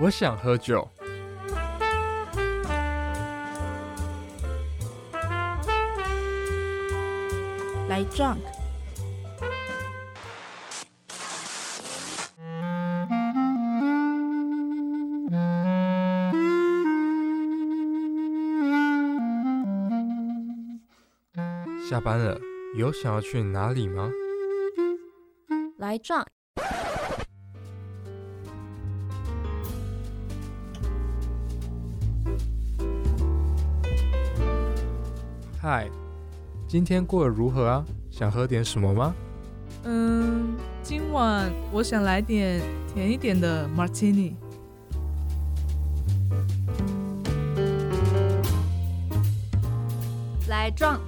我想喝酒。来 drunk。下班了，有想要去哪里吗？来 drunk。嗨，今天过得如何啊？想喝点什么吗？嗯，今晚我想来点甜一点的 martini。来 drunk。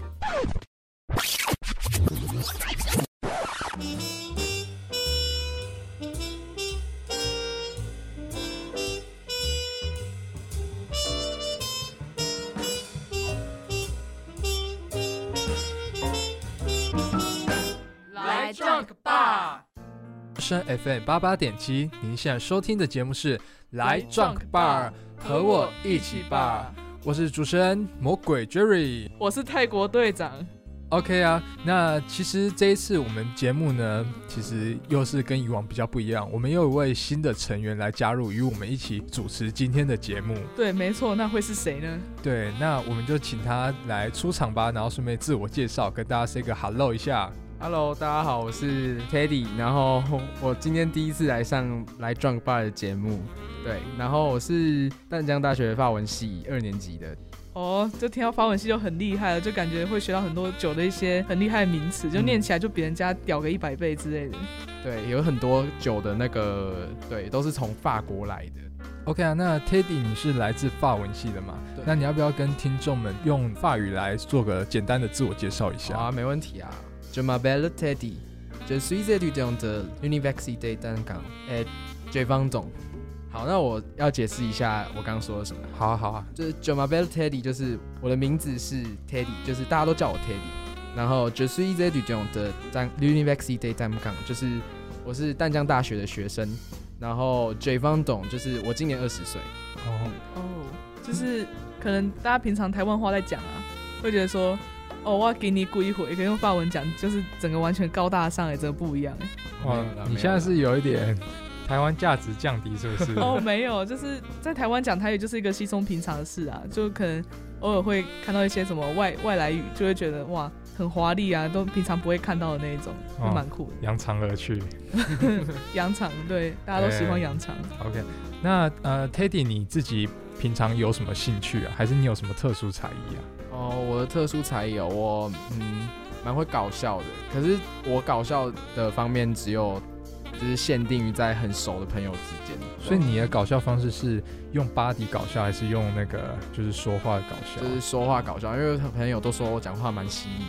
FM 八八点七，您现在收听的节目是《来 Drunk Bar》，和我一起 bar。我是主持人魔鬼 Jerry。我是泰国队长。OK 啊，那其实这一次我们节目呢，其实又是跟以往比较不一样，我们又有一位新的成员来加入，与我们一起主持今天的节目。对，没错，那会是谁呢？对，那我们就请他来出场吧，然后顺便自我介绍，跟大家 say 个 hello 一下。Hello，大家好，我是 Teddy，然后我今天第一次来上来 Drunk Bar 的节目，对，然后我是淡江大学法文系二年级的，哦，就听到法文系就很厉害了，就感觉会学到很多酒的一些很厉害的名词，就念起来就比人家屌个一百倍之类的。对，有很多酒的那个，对，都是从法国来的。OK 啊，那 Teddy 你是来自法文系的嘛？对那你要不要跟听众们用法语来做个简单的自我介绍一下？好啊，没问题啊。Je m'appelle Teddy, je suis étudiant de l'université d'Angang et j 方总。好，那我要解释一下我刚刚说了什么。好啊，好啊。就是 j o m a b e l Teddy，就是我的名字是 Teddy，就是大家都叫我 Teddy。然后 Je suis étudiant de l'université d'Angang，就是我是淡江大学的学生。然后 J 方董就是我今年二十岁。哦，哦，就是可能大家平常台湾话在讲啊，会觉得说，哦，我要给你跪一回，可以用法文讲，就是整个完全高大上哎，真的不一样哎。哇你现在是有一点台湾价值降低，是不是？哦，没有，就是在台湾讲台语就是一个稀松平常的事啊，就可能偶尔会看到一些什么外外来语，就会觉得哇很华丽啊，都平常不会看到的那一种，哦蛮酷的。扬长而去。扬长，对，大家都喜欢扬长。OK，那呃，Teddy 你自己平常有什么兴趣啊？还是你有什么特殊才艺啊？哦，我的特殊才艺哦，我嗯蛮会搞笑的，可是我搞笑的方面只有就是限定于在很熟的朋友之间，所以你的搞笑方式是用 body 搞笑，还是用那个就是说话搞笑？就是说话搞笑，因为朋友都说我讲话蛮犀利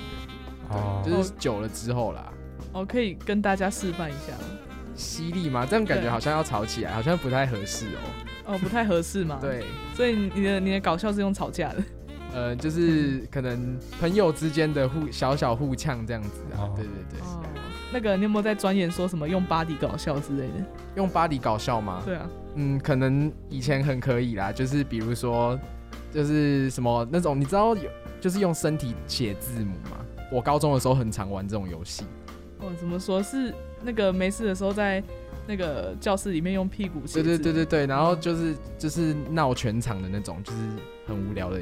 的，哦，就是久了之后啦。哦，可以跟大家示范一下吗？犀利吗？这样感觉好像要吵起来，好像不太合适哦。哦，不太合适嘛。对，所以你的你的搞笑是用吵架的。呃，就是可能朋友之间的互小小互呛这样子啊。哦对对对，哦，那个你有没有在钻研说什么用 body 搞笑之类的？用巴黎搞笑吗？对啊，嗯，可能以前很可以啦，就是比如说，就是什么那种，你知道有，就是用身体写字母吗？我高中的时候很常玩这种游戏。哦，怎么说是那个没事的时候在那个教室里面用屁股写对。对对对对，然后就是就是闹全场的那种，就是很无聊的。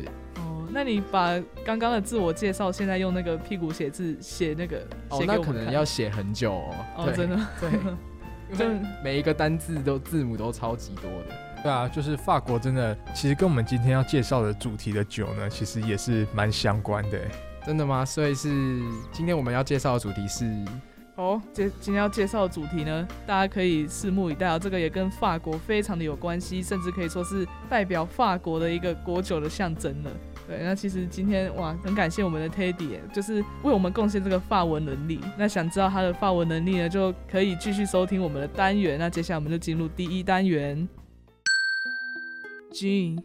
哦，那你把刚刚的自我介绍，现在用那个屁股写字写那个哦那可能要写很久哦。哦，真的。对，因为每一个单字都字母都超级多的。对啊，就是法国真的，其实跟我们今天要介绍的主题的酒呢，其实也是蛮相关的。真的吗？所以是今天我们要介绍的主题是哦，今今天要介绍的主题呢，大家可以拭目以待哦。这个也跟法国非常的有关系，甚至可以说是代表法国的一个国酒的象征了。对，那其实今天哇，很感谢我们的 Teddy，耶就是为我们贡献这个法文能力。那想知道他的法文能力呢，就可以继续收听我们的单元。那接下来我们就进入第一单元，Gin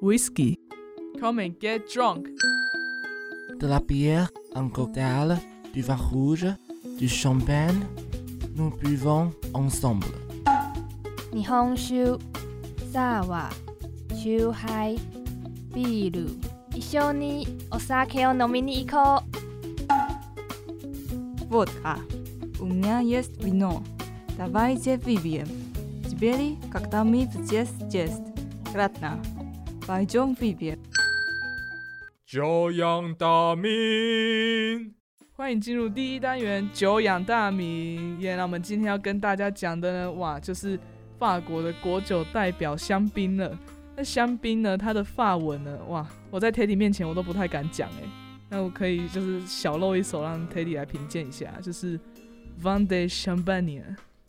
Whisky Come and get drunk。 de la bière, un cocktail, du vin rouge, du champagne. Nous buvons ensemble. 日本酒、 サワー、チューハイ、 ビール。一緒にお酒を飲みに行こう。 Водка. У меня есть вино. Давайте выпьем. Теперь, когда мы здесь есть, кратно. Пойдем выпьем. 久仰大名。欢迎进入第一单元久仰大名。耶，那我们今天要跟大家讲的呢，哇，就是法国的国酒代表香槟了。 那香槟呢，它的发文呢，哇，我在 Teddy 面前我都不太敢讲哎。那我可以就是小露一手，让 Teddy 来评鉴一下，就是 Van de Champagne，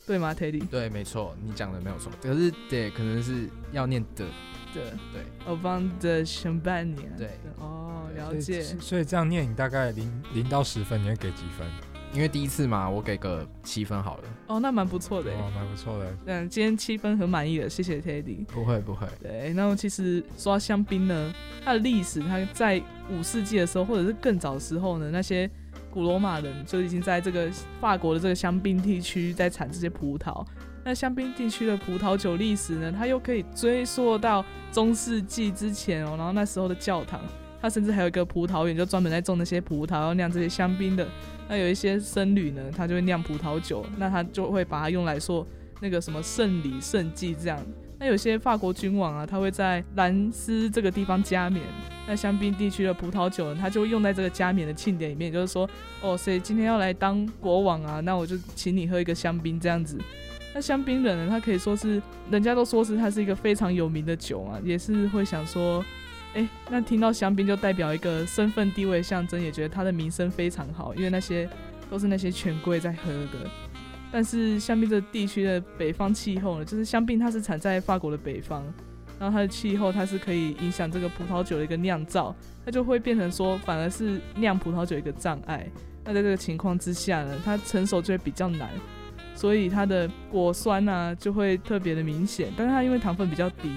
对吗，Teddy？对，没错，你讲的没有错。可是对，可能是要念的，对对，哦，Van de Champagne。对，哦，了解。所以所以这样念，你大概零零到十分，你会给几分？因为第一次嘛，我给个七分好了。哦，那蛮不错的蛮不错的。嗯，今天七分很满意了，谢谢 Teddy。不会不会，对，那么其实说到香槟呢，它的历史，它在五世纪的时候，或者是更早的时候呢，那些古罗马人就已经在这个法国的这个香槟地区在产这些葡萄。那香槟地区的葡萄酒历史呢，它又可以追溯到中世纪之前哦，然后那时候的教堂，他甚至还有一个葡萄园，就专门在种那些葡萄，要酿这些香槟的。那有一些僧侣呢，他就会酿葡萄酒，那他就会把它用来做那个什么圣礼、圣祭这样。那有些法国君王啊，他会在兰斯这个地方加冕。那香槟地区的葡萄酒呢，他就会用在这个加冕的庆典里面，就是说，哦，谁今天要来当国王啊，那我就请你喝一个香槟这样子。那香槟人呢，他可以说是，人家都说是它是一个非常有名的酒啊，也是会想说，哎，那听到香槟就代表一个身份地位象征，也觉得它的名声非常好，因为那些都是那些权贵在喝的。但是香槟这地区的北方气候呢，就是香槟它是产在法国的北方，然后它的气候它是可以影响这个葡萄酒的一个酿造，它就会变成说反而是酿葡萄酒一个障碍。那在这个情况之下呢，它成熟就会比较难，所以它的果酸啊就会特别的明显。但是它因为糖分比较低，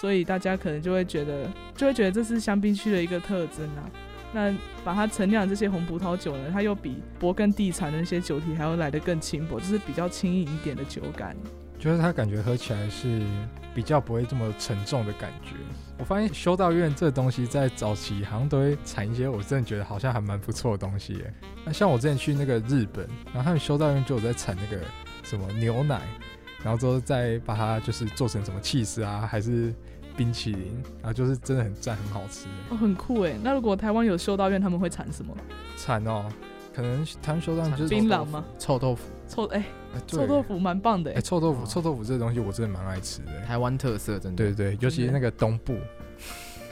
所以大家可能就会觉得就会觉得这是香槟区的一个特征啊。那把它陈酿这些红葡萄酒呢，它又比勃艮第产的那些酒体还要来得更轻薄，就是比较轻盈一点的酒感。就是它感觉喝起来是比较不会这么沉重的感觉。我发现修道院这东西在早期好像都会产一些我真的觉得好像还蛮不错的东西耶。那像我之前去那个日本，然后他们修道院就有在产那个什么牛奶，然后之后再把它就是做成什么 cheese 啊，还是冰淇淋，然后就是真的很赞，很好吃。哦，很酷哎。那如果台湾有修道院，他们会产什么？产哦，可能他们修道院就是槟榔吗？臭豆腐，臭哎、臭豆腐蛮棒的哎、哎。臭豆腐，哦臭豆腐这个东西我真的蛮爱吃的。台湾特色真的。对对，尤其是那个东部，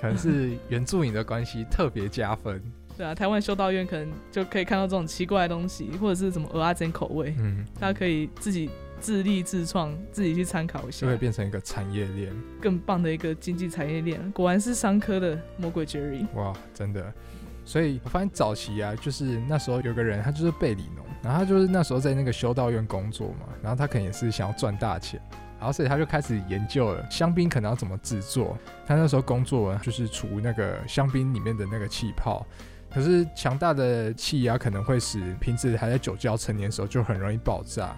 可能是原住民的关系特别加分。对啊，台湾修道院可能就可以看到这种奇怪的东西，或者是什么鹅阿珍口味，嗯，大家可以自己自立自创，自己去参考一下就，会变成一个产业链。更棒的一个经济产业链。果然是商科的魔鬼 Jerry。哇，真的。所以我发现早期啊，就是那时候有个人，他就是贝里农，然后他就是那时候在那个修道院工作嘛，然后他可能也是想要赚大钱，然后所以他就开始研究了香槟可能要怎么制作。他那时候工作就是除那个香槟里面的那个气泡，可是强大的气压可能会使瓶子还在酒窖陈年的时候就很容易爆炸。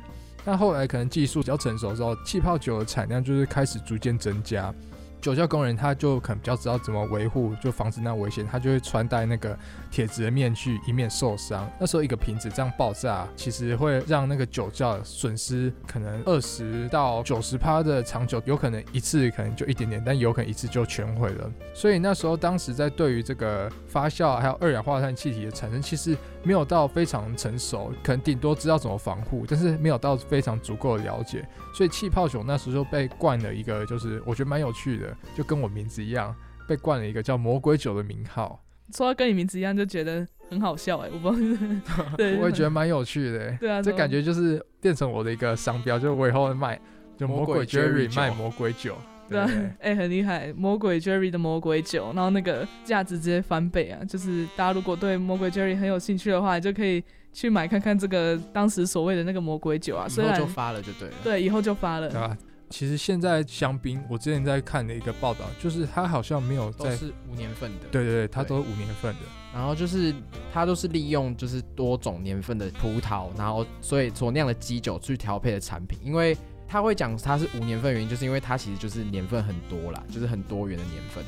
但后来可能技术比较成熟之后，气泡酒的产量就是开始逐渐增加。酒窖工人他就可能比较知道怎么维护，就防止那危险，他就会穿戴那个铁质的面具，以免受伤。那时候一个瓶子这样爆炸，其实会让那个酒窖损失可能二十到九十趴的长酒，有可能一次可能就一点点，但有可能一次就全毁了。所以那时候当时在对于这个发酵还有二氧化碳气体的产生，其实没有到非常成熟，可能顶多知道怎么防护，但是没有到非常足够的了解。所以气泡酒那时候就被冠了一个，就是我觉得蛮有趣的，就跟我名字一样，被冠了一个叫魔鬼酒的名号。说到跟你名字一样，就觉得很好笑哎，我不知道，对，我也觉得蛮有趣的，对啊，这感觉就是变成我的一个商标，就是我以后会卖，就魔鬼 Jerry 卖魔鬼酒。对啊对，哎、很厉害，魔鬼 Jerry 的魔鬼酒，然后那个价值直接翻倍啊！就是大家如果对魔鬼 Jerry 很有兴趣的话，你就可以去买看看这个当时所谓的那个魔鬼酒啊。以后就发了就对了。对，以后就发了。对吧？其实现在香槟，我之前在看的一个报道，就是它好像没有在，都是五年份的。对对对，它都是五年份的。然后就是它都是利用就是多种年份的葡萄，然后所以所酿的基酒去调配的产品，因为他会讲它是无年份，原因就是因为它其实就是年份很多啦，就是很多元的年份。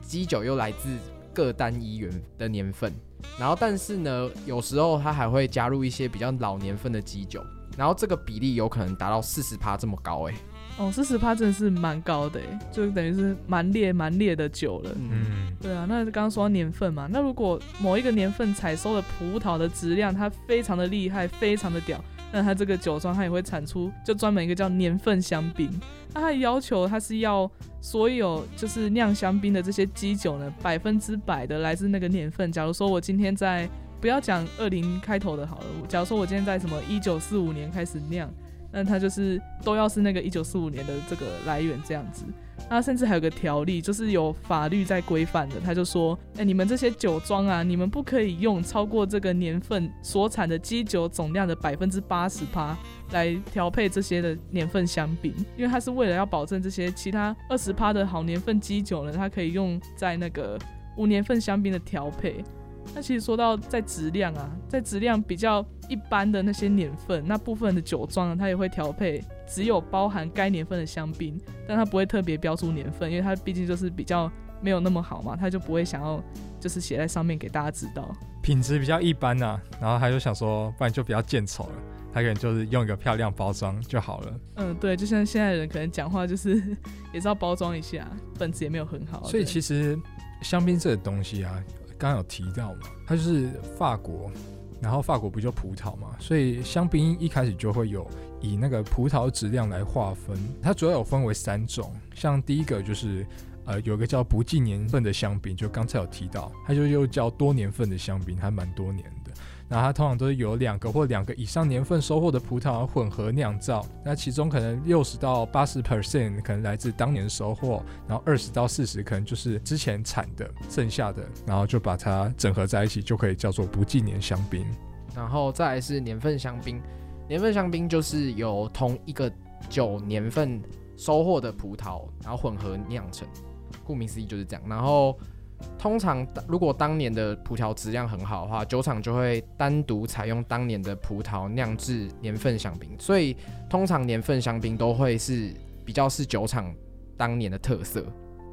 基酒又来自各单一元的年份，然后但是呢，有时候它还会加入一些比较老年份的基酒，然后这个比例有可能达到四十趴这么高哎、哦，四十趴真的是蛮高的诶，就等于是蛮烈蛮烈的酒了。嗯，嗯，对啊，那刚刚说到年份嘛，那如果某一个年份采收的葡萄的质量它非常的厉害，非常的屌，那它这个酒庄它也会产出就专门一个叫年份香槟。那它要求它是要所有就是酿香槟的这些基酒呢，百分之百的来自那个年份。假如说我今天在不要讲二零开头的好了，假如说我今天在什么一九四五年开始酿，那它就是都要是那个一九四五年的这个来源这样子。那甚至还有个条例，就是有法律在规范的。他就说，哎、你们这些酒庄啊，你们不可以用超过这个年份所产的基酒总量的百分之八十趴来调配这些的年份香槟，因为它是为了要保证这些其他二十趴的好年份基酒呢，它可以用在那个无年份香槟的调配。那其实说到在质量啊，在质量比较一般的那些年份，那部分的酒庄呢，它也会调配只有包含该年份的香槟，但它不会特别标出年份，因为它毕竟就是比较没有那么好嘛，它就不会想要就是写在上面给大家知道。品质比较一般呐、然后他就想说，不然就比较见丑了，他可能就是用一个漂亮包装就好了。嗯，对，就像现在的人可能讲话就是 也是要包装一下，本质也没有很好。所以其实香槟这个东西啊，刚有提到嘛，它就是法国，然后法国不就葡萄嘛，所以香槟一开始就会有以那个葡萄质量来划分，它主要有分为三种，像第一个就是。呃，有个叫不计年份的香槟，就刚才有提到，它就又叫多年份的香槟，还蛮多年那。它通常都是由两个或两个以上年份收获的葡萄混合酿造，那其中可能六十到八十 percent 可能来自当年收获，然后二十到四十可能就是之前产的剩下的，然后就把它整合在一起，就可以叫做不计年香槟。然后再来是年份香槟，年份香槟就是由同一个酒年份收获的葡萄，然后混合酿成，顾名思义就是这样。然后通常如果当年的葡萄质量很好的话，酒厂就会单独采用当年的葡萄酿制年份香槟，所以通常年份香槟都会是比较是酒厂当年的特色。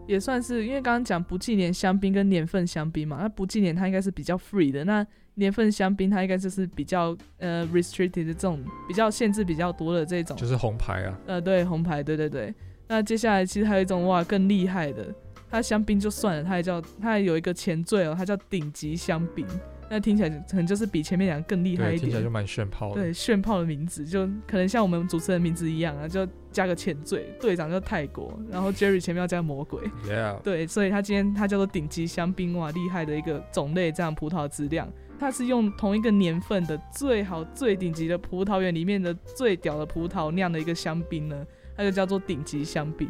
也算是，因为刚刚讲不计年香槟跟年份香槟嘛，那不计年它应该是比较 free 的，那年份香槟它应该就是比较呃 restricted 的这种比较限制比较多的这种，就是红牌啊，呃对红牌，对对对。那接下来其实还有一种哇更厉害的，它香槟就算了，它还叫它还有一个前缀哦，它叫顶级香槟，那听起来可能就是比前面两个更厉害，一点听起来就。蛮炫炮的。对，炫炮的名字就可能像我们主持人名字一样啊，就加个前缀，队长叫泰国，然后 Jerry 前面要加魔鬼，，Yeah，对，所以他今天他叫做顶级香槟哇，厉害的一个种类，这样葡萄质量，它是用同一个年份的最好最顶级的葡萄园里面的最屌的葡萄酿的一个香槟呢，它就叫做顶级香槟。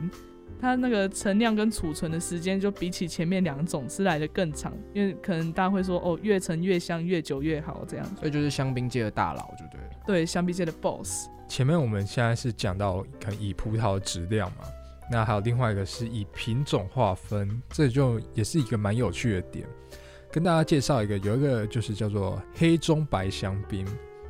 它那个存量跟储存的时间就比起前面两种是来的更长，因为可能大家会说哦，越陈越香，越久越好这样。所以就是香槟界的大佬，就对了。对，香槟界的 boss。前面我们现在是讲到可能以葡萄的质量嘛，那还有另外一个是以品种划分，这就也是一个蛮有趣的点。跟大家介绍一个，有一个就是叫做黑中白香槟，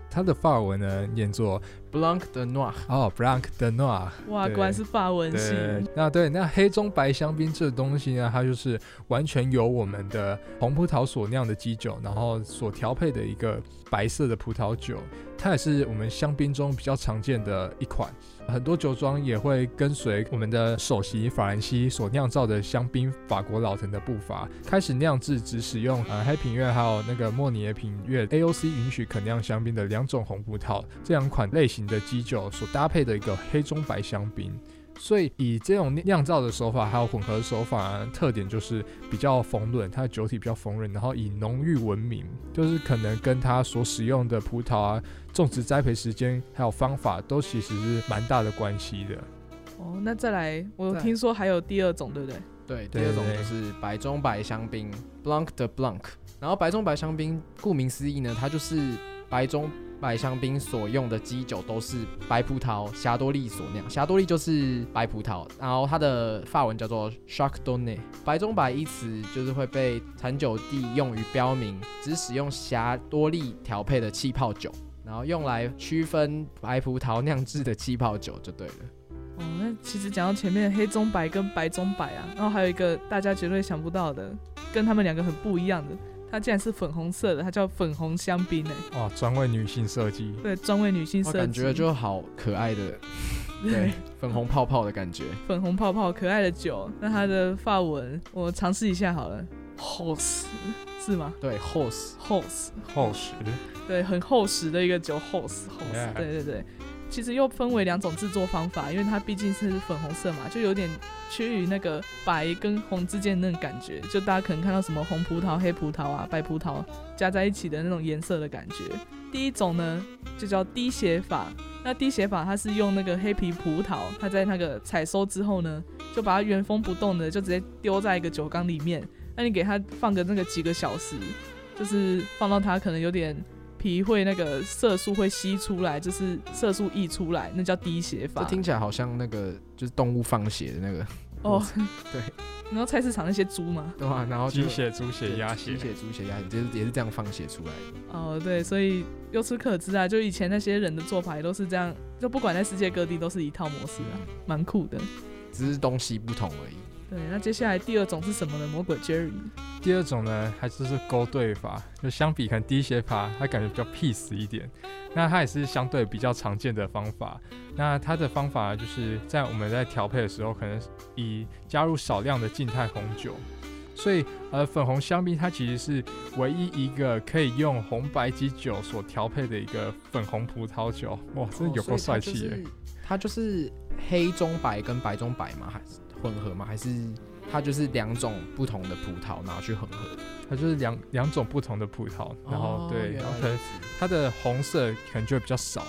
它的法文呢念作 Blanc de Noir，哦 Blanc de Noir。哇，果然是法文系。对，那对那黑中白香槟这东西呢，它就是完全由我们的红葡萄所酿的基酒，然后所调配的一个白色的葡萄酒，它也是我们香槟中比较常见的一款。很多酒庄也会跟随我们的首席法兰西所酿造的香槟法国老藤的步伐，开始酿制只使用呃黑品月还有那个莫尼耶品月 AOC 允许可酿香槟的两种红葡萄这两款类型的基酒所搭配的一个黑中白香槟。所以以这种酿造的手法还有混合手法、特点就是比较丰润，它的酒体比较丰润，然后以浓郁闻名，就是可能跟它所使用的葡萄啊、种植栽培时间还有方法都其实是蛮大的关系的。哦，那再来，我再听说还有第二种，对不对？对，第二种就是白中白香槟 Blanc de Blanc。然后白中白香槟，顾名思义呢，它就是白中白香槟所用的基酒都是白葡萄霞多丽所酿，霞多丽就是白葡萄，然后它的法文叫做 Chardonnay。白中白一词就是会被产酒地用于标明只使用霞多丽调配的气泡酒。然后用来区分白葡萄酿制的气泡酒就对了。哦，那其实讲到前面黑中白跟白中白啊，然后还有一个大家绝对想不到的，跟他们两个很不一样的，它竟然是粉红色的，它叫粉红香槟哎，哇，专为女性设计，对，专为女性我设计，感觉就好可爱的，对对，粉红泡泡的感觉。粉红泡泡可爱的酒，那它的发文我尝试一下好了，Hose 是吗？对，horse，？Hose 厚实，对，很厚实的一个酒，Hose Hose，Yeah 对对对。其实又分为两种制作方法，因为它毕竟是粉红色嘛，就有点趋于那个白跟红之间那种感觉。就大家可能看到什么红葡萄、黑葡萄啊、白葡萄加在一起的那种颜色的感觉。第一种呢，就叫滴血法。那滴血法它是用那个黑皮葡萄，它在那个采收之后呢，就把它原封不动的就直接丢在一个酒缸里面。那你给它放个那个几个小时，就是放到它可能有点皮会那个色素会吸出来，就是色素溢出来，那叫滴血法。这听起来好像那个就是动物放血的那个，哦，对，然后菜市场那些猪嘛，对吧？然后就鸡血、猪血、鸭血鸡，血、猪血、鸭血，就是也是这样放血出来的。哦，对，所以由此可知啊，就以前那些人的做法也都是这样，就不管在世界各地都是一套模式啊，蛮酷的。只是东西不同而已。对，那接下来第二种是什么呢？魔鬼 Jerry。第二种呢，还是是勾兑法，就相比可能低血法，它感觉比较 peace 一点。那它也是相对比较常见的方法。那它的方法就是在我们在调配的时候，可能以加入少量的静态红酒。所以，呃，粉红香槟它其实是唯一一个可以用红白基酒所调配的一个粉红葡萄酒。哇，真的有够帅气耶！哦它就是黑中白跟白中白吗？还是混合吗？还是它就是两种不同的葡萄拿去混合？它就是两两种不同的葡萄，然后、哦对，然后可能它的红色可能就会比较少，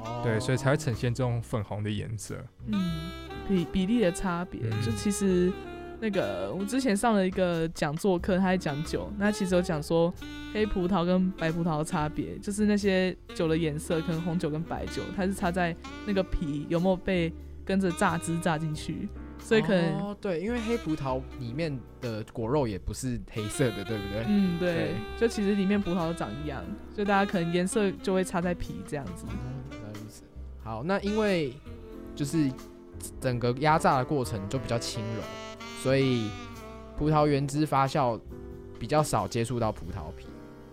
哦对，所以才会呈现这种粉红的颜色。嗯，比比例的差别，嗯就其实那个我之前上了一个讲座课，他在讲酒，那其实有讲说黑葡萄跟白葡萄的差别，就是那些酒的颜色，可能红酒跟白酒，它是差在那个皮有没有被跟着榨汁榨进去，所以可能。哦对，因为黑葡萄里面的果肉也不是黑色的，对不对？嗯，对对，就其实里面葡萄都长一样，就大家可能颜色就会差在皮这样子。原来如此。好，那因为就是整个压榨的过程就比较轻柔，所以葡萄原汁发酵比较少接触到葡萄皮。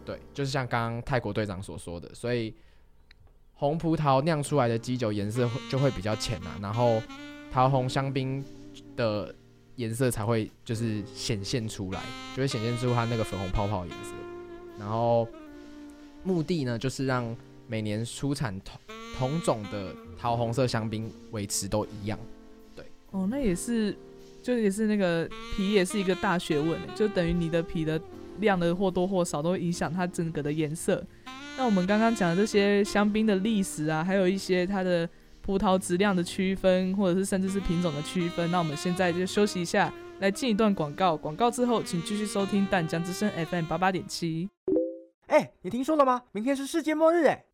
对，就是像刚刚泰国队长所说的，所以红葡萄酿出来的基酒颜色会就会比较浅啊，然后桃红香槟的颜色才会就是显现出来，就会显现出它那个粉红泡泡的颜色。然后目的呢，就是让每年出产同同种的桃红色香槟维持都一样。对哦，那也是，就也是那个皮也是一个大学问，就等于你的皮的量的或多或少都会影响它整个的颜色。那我们刚刚讲的这些香槟的历史啊，还有一些它的葡萄质量的区分，或者是甚至是品种的区分。那我们现在就休息一下，来进一段广告。广告之后，请继续收听淡江之声 FM 八八点七。哎，你听说了吗？明天是世界末日哎！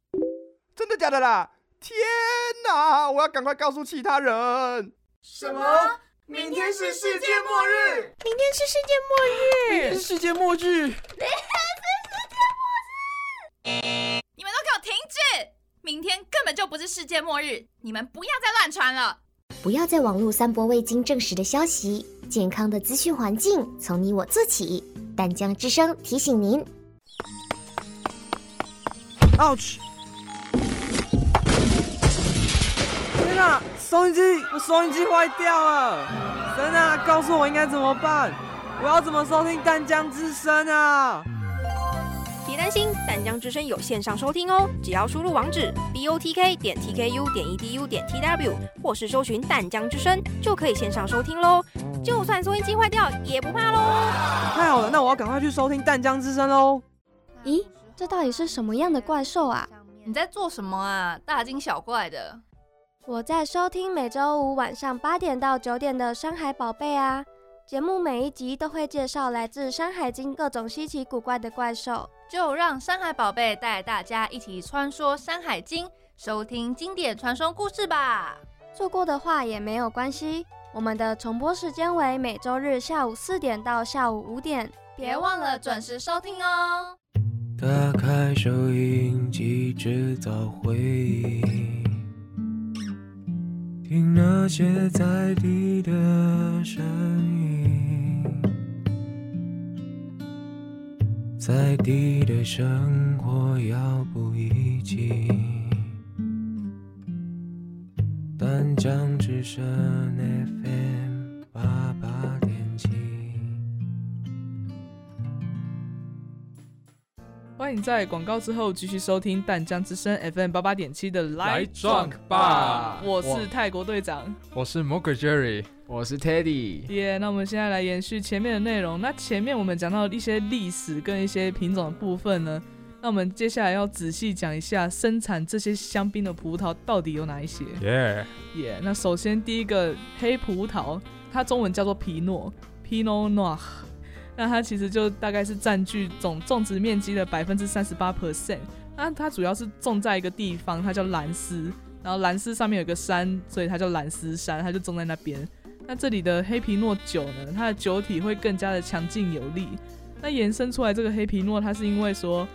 真的假的啦？天哪！我要赶快告诉其他人。什么？明天是世界末日？明天是世界末日，明天是世界末日！明天是世界末日？你们都给我停止！明天根本就不是世界末日，你们不要再乱传了。不要在网络散播未经证实的消息，健康的资讯环境从你我做起。淡江之声提醒您。Ouch！天哪，收音机，我收音机坏掉了！神啊，告诉我应该怎么办？我要怎么收听淡江之声啊？别担心，淡江之声有线上收听哦，只要输入网址 b o t k 点 t k u 点 e d u 点 t w，或是搜寻淡江之声，就可以线上收听喽。就算收音机坏掉也不怕喽。太好了，那我要赶快去收听淡江之声喽。咦，这到底是什么样的怪兽啊？你在做什么啊？大惊小怪的。我在收听每周五晚上八点到九点的《山海宝贝》啊。节目每一集都会介绍来自《山海经》各种稀奇古怪的怪兽，就让山海宝贝带大家一起穿梭《山海经》，收听经典传说故事吧。错过的话也没有关系，我们的重播时间为每周日下午四点到下午五点，别忘了准时收听哦。打开收音机，制造回忆，听那些在地的声音，在地的生活遥不一起。丹江之声 FM 八八点七。欢迎在广告之后继续收听淡江之声 FM 八八点七的来 Drunk Drunk Bar 我是泰国队长，我是 g e Jerry，我是 Teddy。耶、那我们现在来延续前面的内容。那前面我们讲到一些历史跟一些品种的部分呢，那我们接下来要仔细讲一下生产这些香槟的葡萄到底有哪一些。耶、耶、那首先第一个黑葡萄，它中文叫做皮诺 （Pinot Noir）。那它其实就大概是占据总种植面积的百分之三十八 percent。那它主要是种在一个地方，它叫兰斯，然后兰斯上面有个山，所以它叫兰斯山，它就种在那边。那这里的黑皮诺酒呢，它的酒体会更加的强劲有力。那延伸出来这个黑皮诺，它是因为说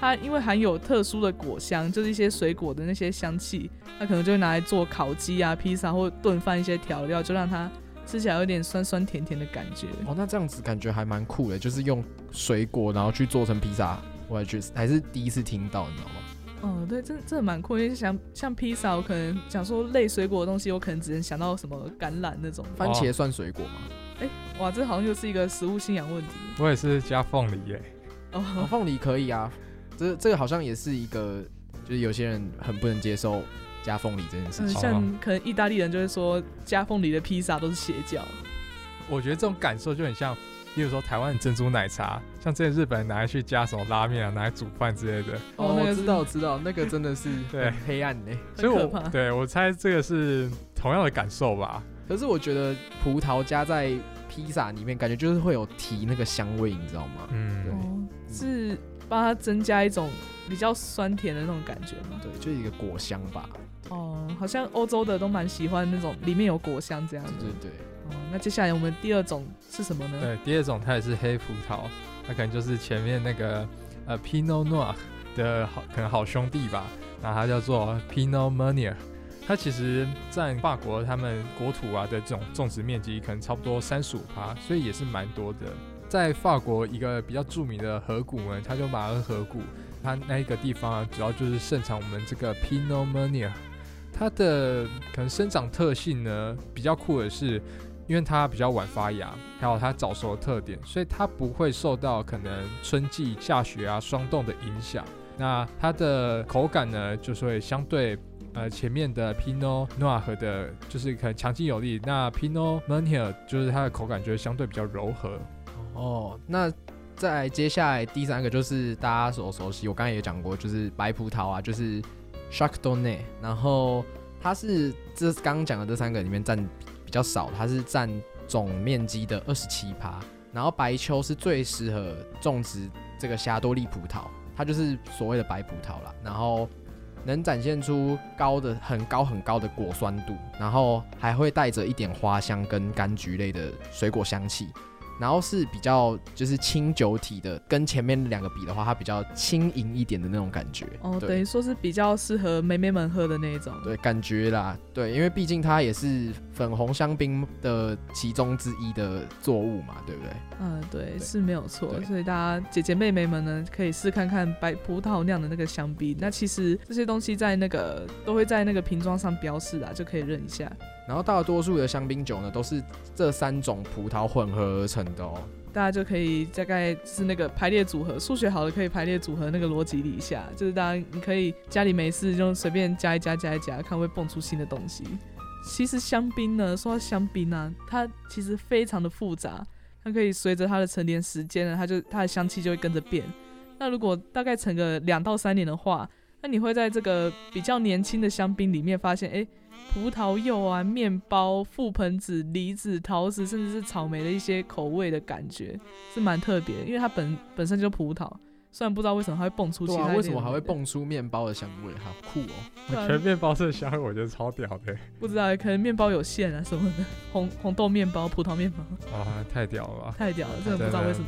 它因为含有特殊的果香，就是一些水果的那些香气，它可能就会拿来做烤鸡啊、披萨或炖饭一些调料，就让它吃起来有点酸酸甜甜的感觉。哦，那这样子感觉还蛮酷的，就是用水果然后去做成披萨，我还觉得还是第一次听到，你知道吗？哦，对，真真的蛮酷，因为像像披萨，我可能想说类水果的东西，我可能只能想到什么橄榄那种。番茄算水果吗？哎、哇，这好像又是一个食物信仰问题。我也是加凤梨耶。哦，哦，凤梨可以啊，这这个好像也是一个，就是有些人很不能接受加凤梨这件事。像可能意大利人就会说加凤梨的披萨都是邪教。我觉得这种感受就很像，例如说台湾珍珠奶茶，像这些日本人拿来去加什么拉面啊，拿来煮饭之类的。哦那个是我知道，我知道，那个真的是对很黑暗呢。所以我可怕对我猜这个是同样的感受吧。可是我觉得葡萄加在披萨里面，感觉就是会有提那个香味，你知道吗？嗯，哦，是帮它增加一种比较酸甜的那种感觉吗？对，就是一个果香吧。哦，好像欧洲的都蛮喜欢那种里面有果香这样子。对对。哦，那接下来我们第二种是什么呢？对，第二种它也是黑葡萄，它可能就是前面那个呃 Pinot Noir 的好可能好兄弟吧，然后它叫做 Pinot Meunier。它其实占法国他们国土啊的这种种植面积可能差不多三十五趴，所以也是蛮多的。在法国一个比较著名的河谷呢，它叫马恩河谷，它那一个地方啊，主要就是盛产我们这个 Pinot Meunier。它的可能生长特性呢比较酷的是，因为它比较晚发芽，还有它早熟的特点，所以它不会受到可能春季下雪啊、霜冻的影响。那它的口感呢，就是会相对呃前面的 Pinot Noir 的，就是可能强劲有力。那 Pinot Meunier 就是它的口感就会相对比较柔和。哦，那再接下来第三个就是大家所熟悉，我刚才也讲过，就是白葡萄啊，就是 Chardonnay，然后它是这刚讲的这三个里面占比较少，它是占总面积的二十七趴。然后白丘是最适合种植这个霞多丽葡萄，它就是所谓的白葡萄啦。然后能展现出高的很高很高的果酸度，然后还会带着一点花香跟柑橘类的水果香气。然后是比较就是轻酒体的，跟前面两个比的话，它比较轻盈一点的那种感觉。哦，等于说是比较适合妹妹们喝的那一种。对，感觉啦，对，因为毕竟它也是粉红香槟的其中之一的作物嘛，对不对？嗯，对，是没有错。所以大家姐姐妹妹们呢，可以试看看白葡萄酿的那个香槟。那其实这些东西在那个都会在那个瓶装上标示啊，就可以认一下。然后大多数的香槟酒呢，都是这三种葡萄混合而成的哦。大家就可以大概是那个排列组合，数学好的可以排列组合那个逻辑理一下，就是大家你可以家里没事就随便加一加加一加，看会蹦出新的东西。其实香槟呢，说到香槟啊，它其实非常的复杂，它可以随着它的陈年时间呢，它就它的香气就会跟着变。那如果大概陈个两到三年的话，那你会在这个比较年轻的香槟里面发现，哎，葡萄柚啊、面包、覆盆子、梨子、桃子，甚至是草莓的一些口味的感觉，是蛮特别的。因为它本本身就是葡萄，虽然不知道为什么它会蹦出其他为什么还会蹦出面包的香味？好酷哦！我觉得面包色香味我觉得超屌的不知道，可能面包有馅啊什么的，红红豆面包、葡萄面包，啊，太屌了吧！太屌了，真的不知道为什么。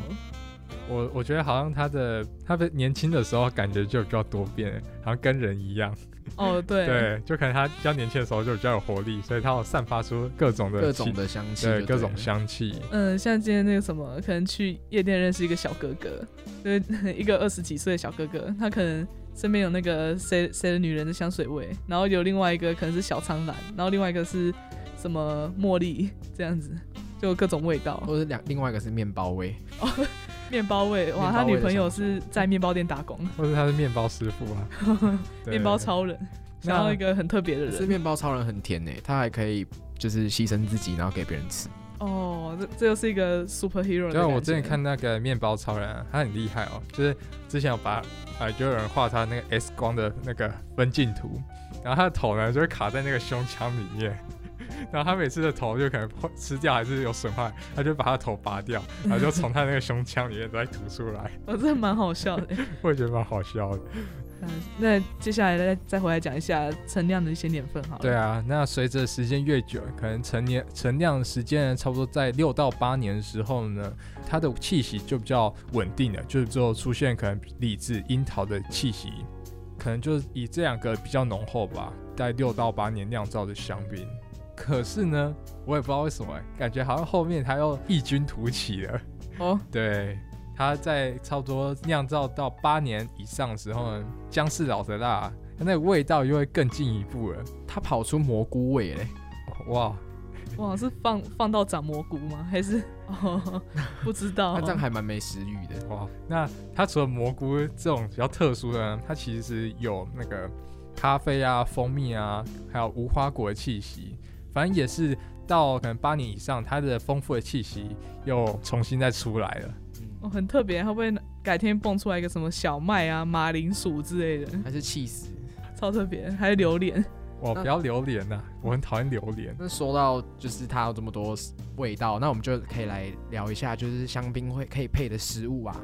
我我觉得好像他的他的年轻的时候感觉就比较多变，好像跟人一样。哦，对，对，就可能他比较年轻的时候就比较有活力，所以他有散发出各种的各气种的香气对，各种香气。嗯，像今天那个什么，可能去夜店认识一个小哥哥，就是一个二十几岁的小哥哥，他可能身边有那个谁谁的女人的香水味，然后有另外一个可能是小苍兰，然后另外一个是什么茉莉这样子，就各种味道。或者两另外一个是面包味，面包味，哇，他女朋友是在面包店打工，或者他是面包师傅啊，面包超人，想要一个很特别的人。是面包超人很甜呢，他还可以就是牺牲自己，然后给别人吃。哦，这这又是一个 superhero 的对啊，我之前看那个面包超人啊，他很厉害哦，就是之前有把啊、就有人画他那个 X 光的那个分镜图，然后他的头呢就会卡在那个胸腔里面。然后他每次的头就可能破吃掉还是有损坏，他就把他的头拔掉，然后就从他那个胸腔里面再吐出来。哦，这蛮好笑的。我也觉得蛮好笑的。嗯，那接下来再再回来讲一下陈酿的一些年份好了。对啊，那随着时间越久，可能陈年陈酿的时间，差不多在六到八年的时候呢，它的气息就比较稳定了，就是之后出现可能李子、樱桃的气息，可能就是以这两个比较浓厚吧，在六到八年酿造的香槟。可是呢，我也不知道为什么、感觉好像后面它又异军突起了。哦，对，它在差不多酿造到八年以上的时候呢，姜是老的辣，那个味道又会更进一步了。它跑出蘑菇味嘞，哇！哇，是放放到长蘑菇吗？还是 哦，不知道。那这样还蛮没食欲的。哇，那它除了蘑菇这种比较特殊的呢，它其实有那个咖啡啊、蜂蜜啊，还有无花果的气息。反正也是到可能八年以上，它的丰富的气息又重新再出来了。哦，很特别，会不会改天蹦出来一个什么小麦啊、马铃薯之类的？还是气死？超特别，还有榴莲。哇，不要榴莲呐、我很讨厌榴莲。那说到就是它有这么多味道，那我们就可以来聊一下，就是香槟会可以配的食物啊。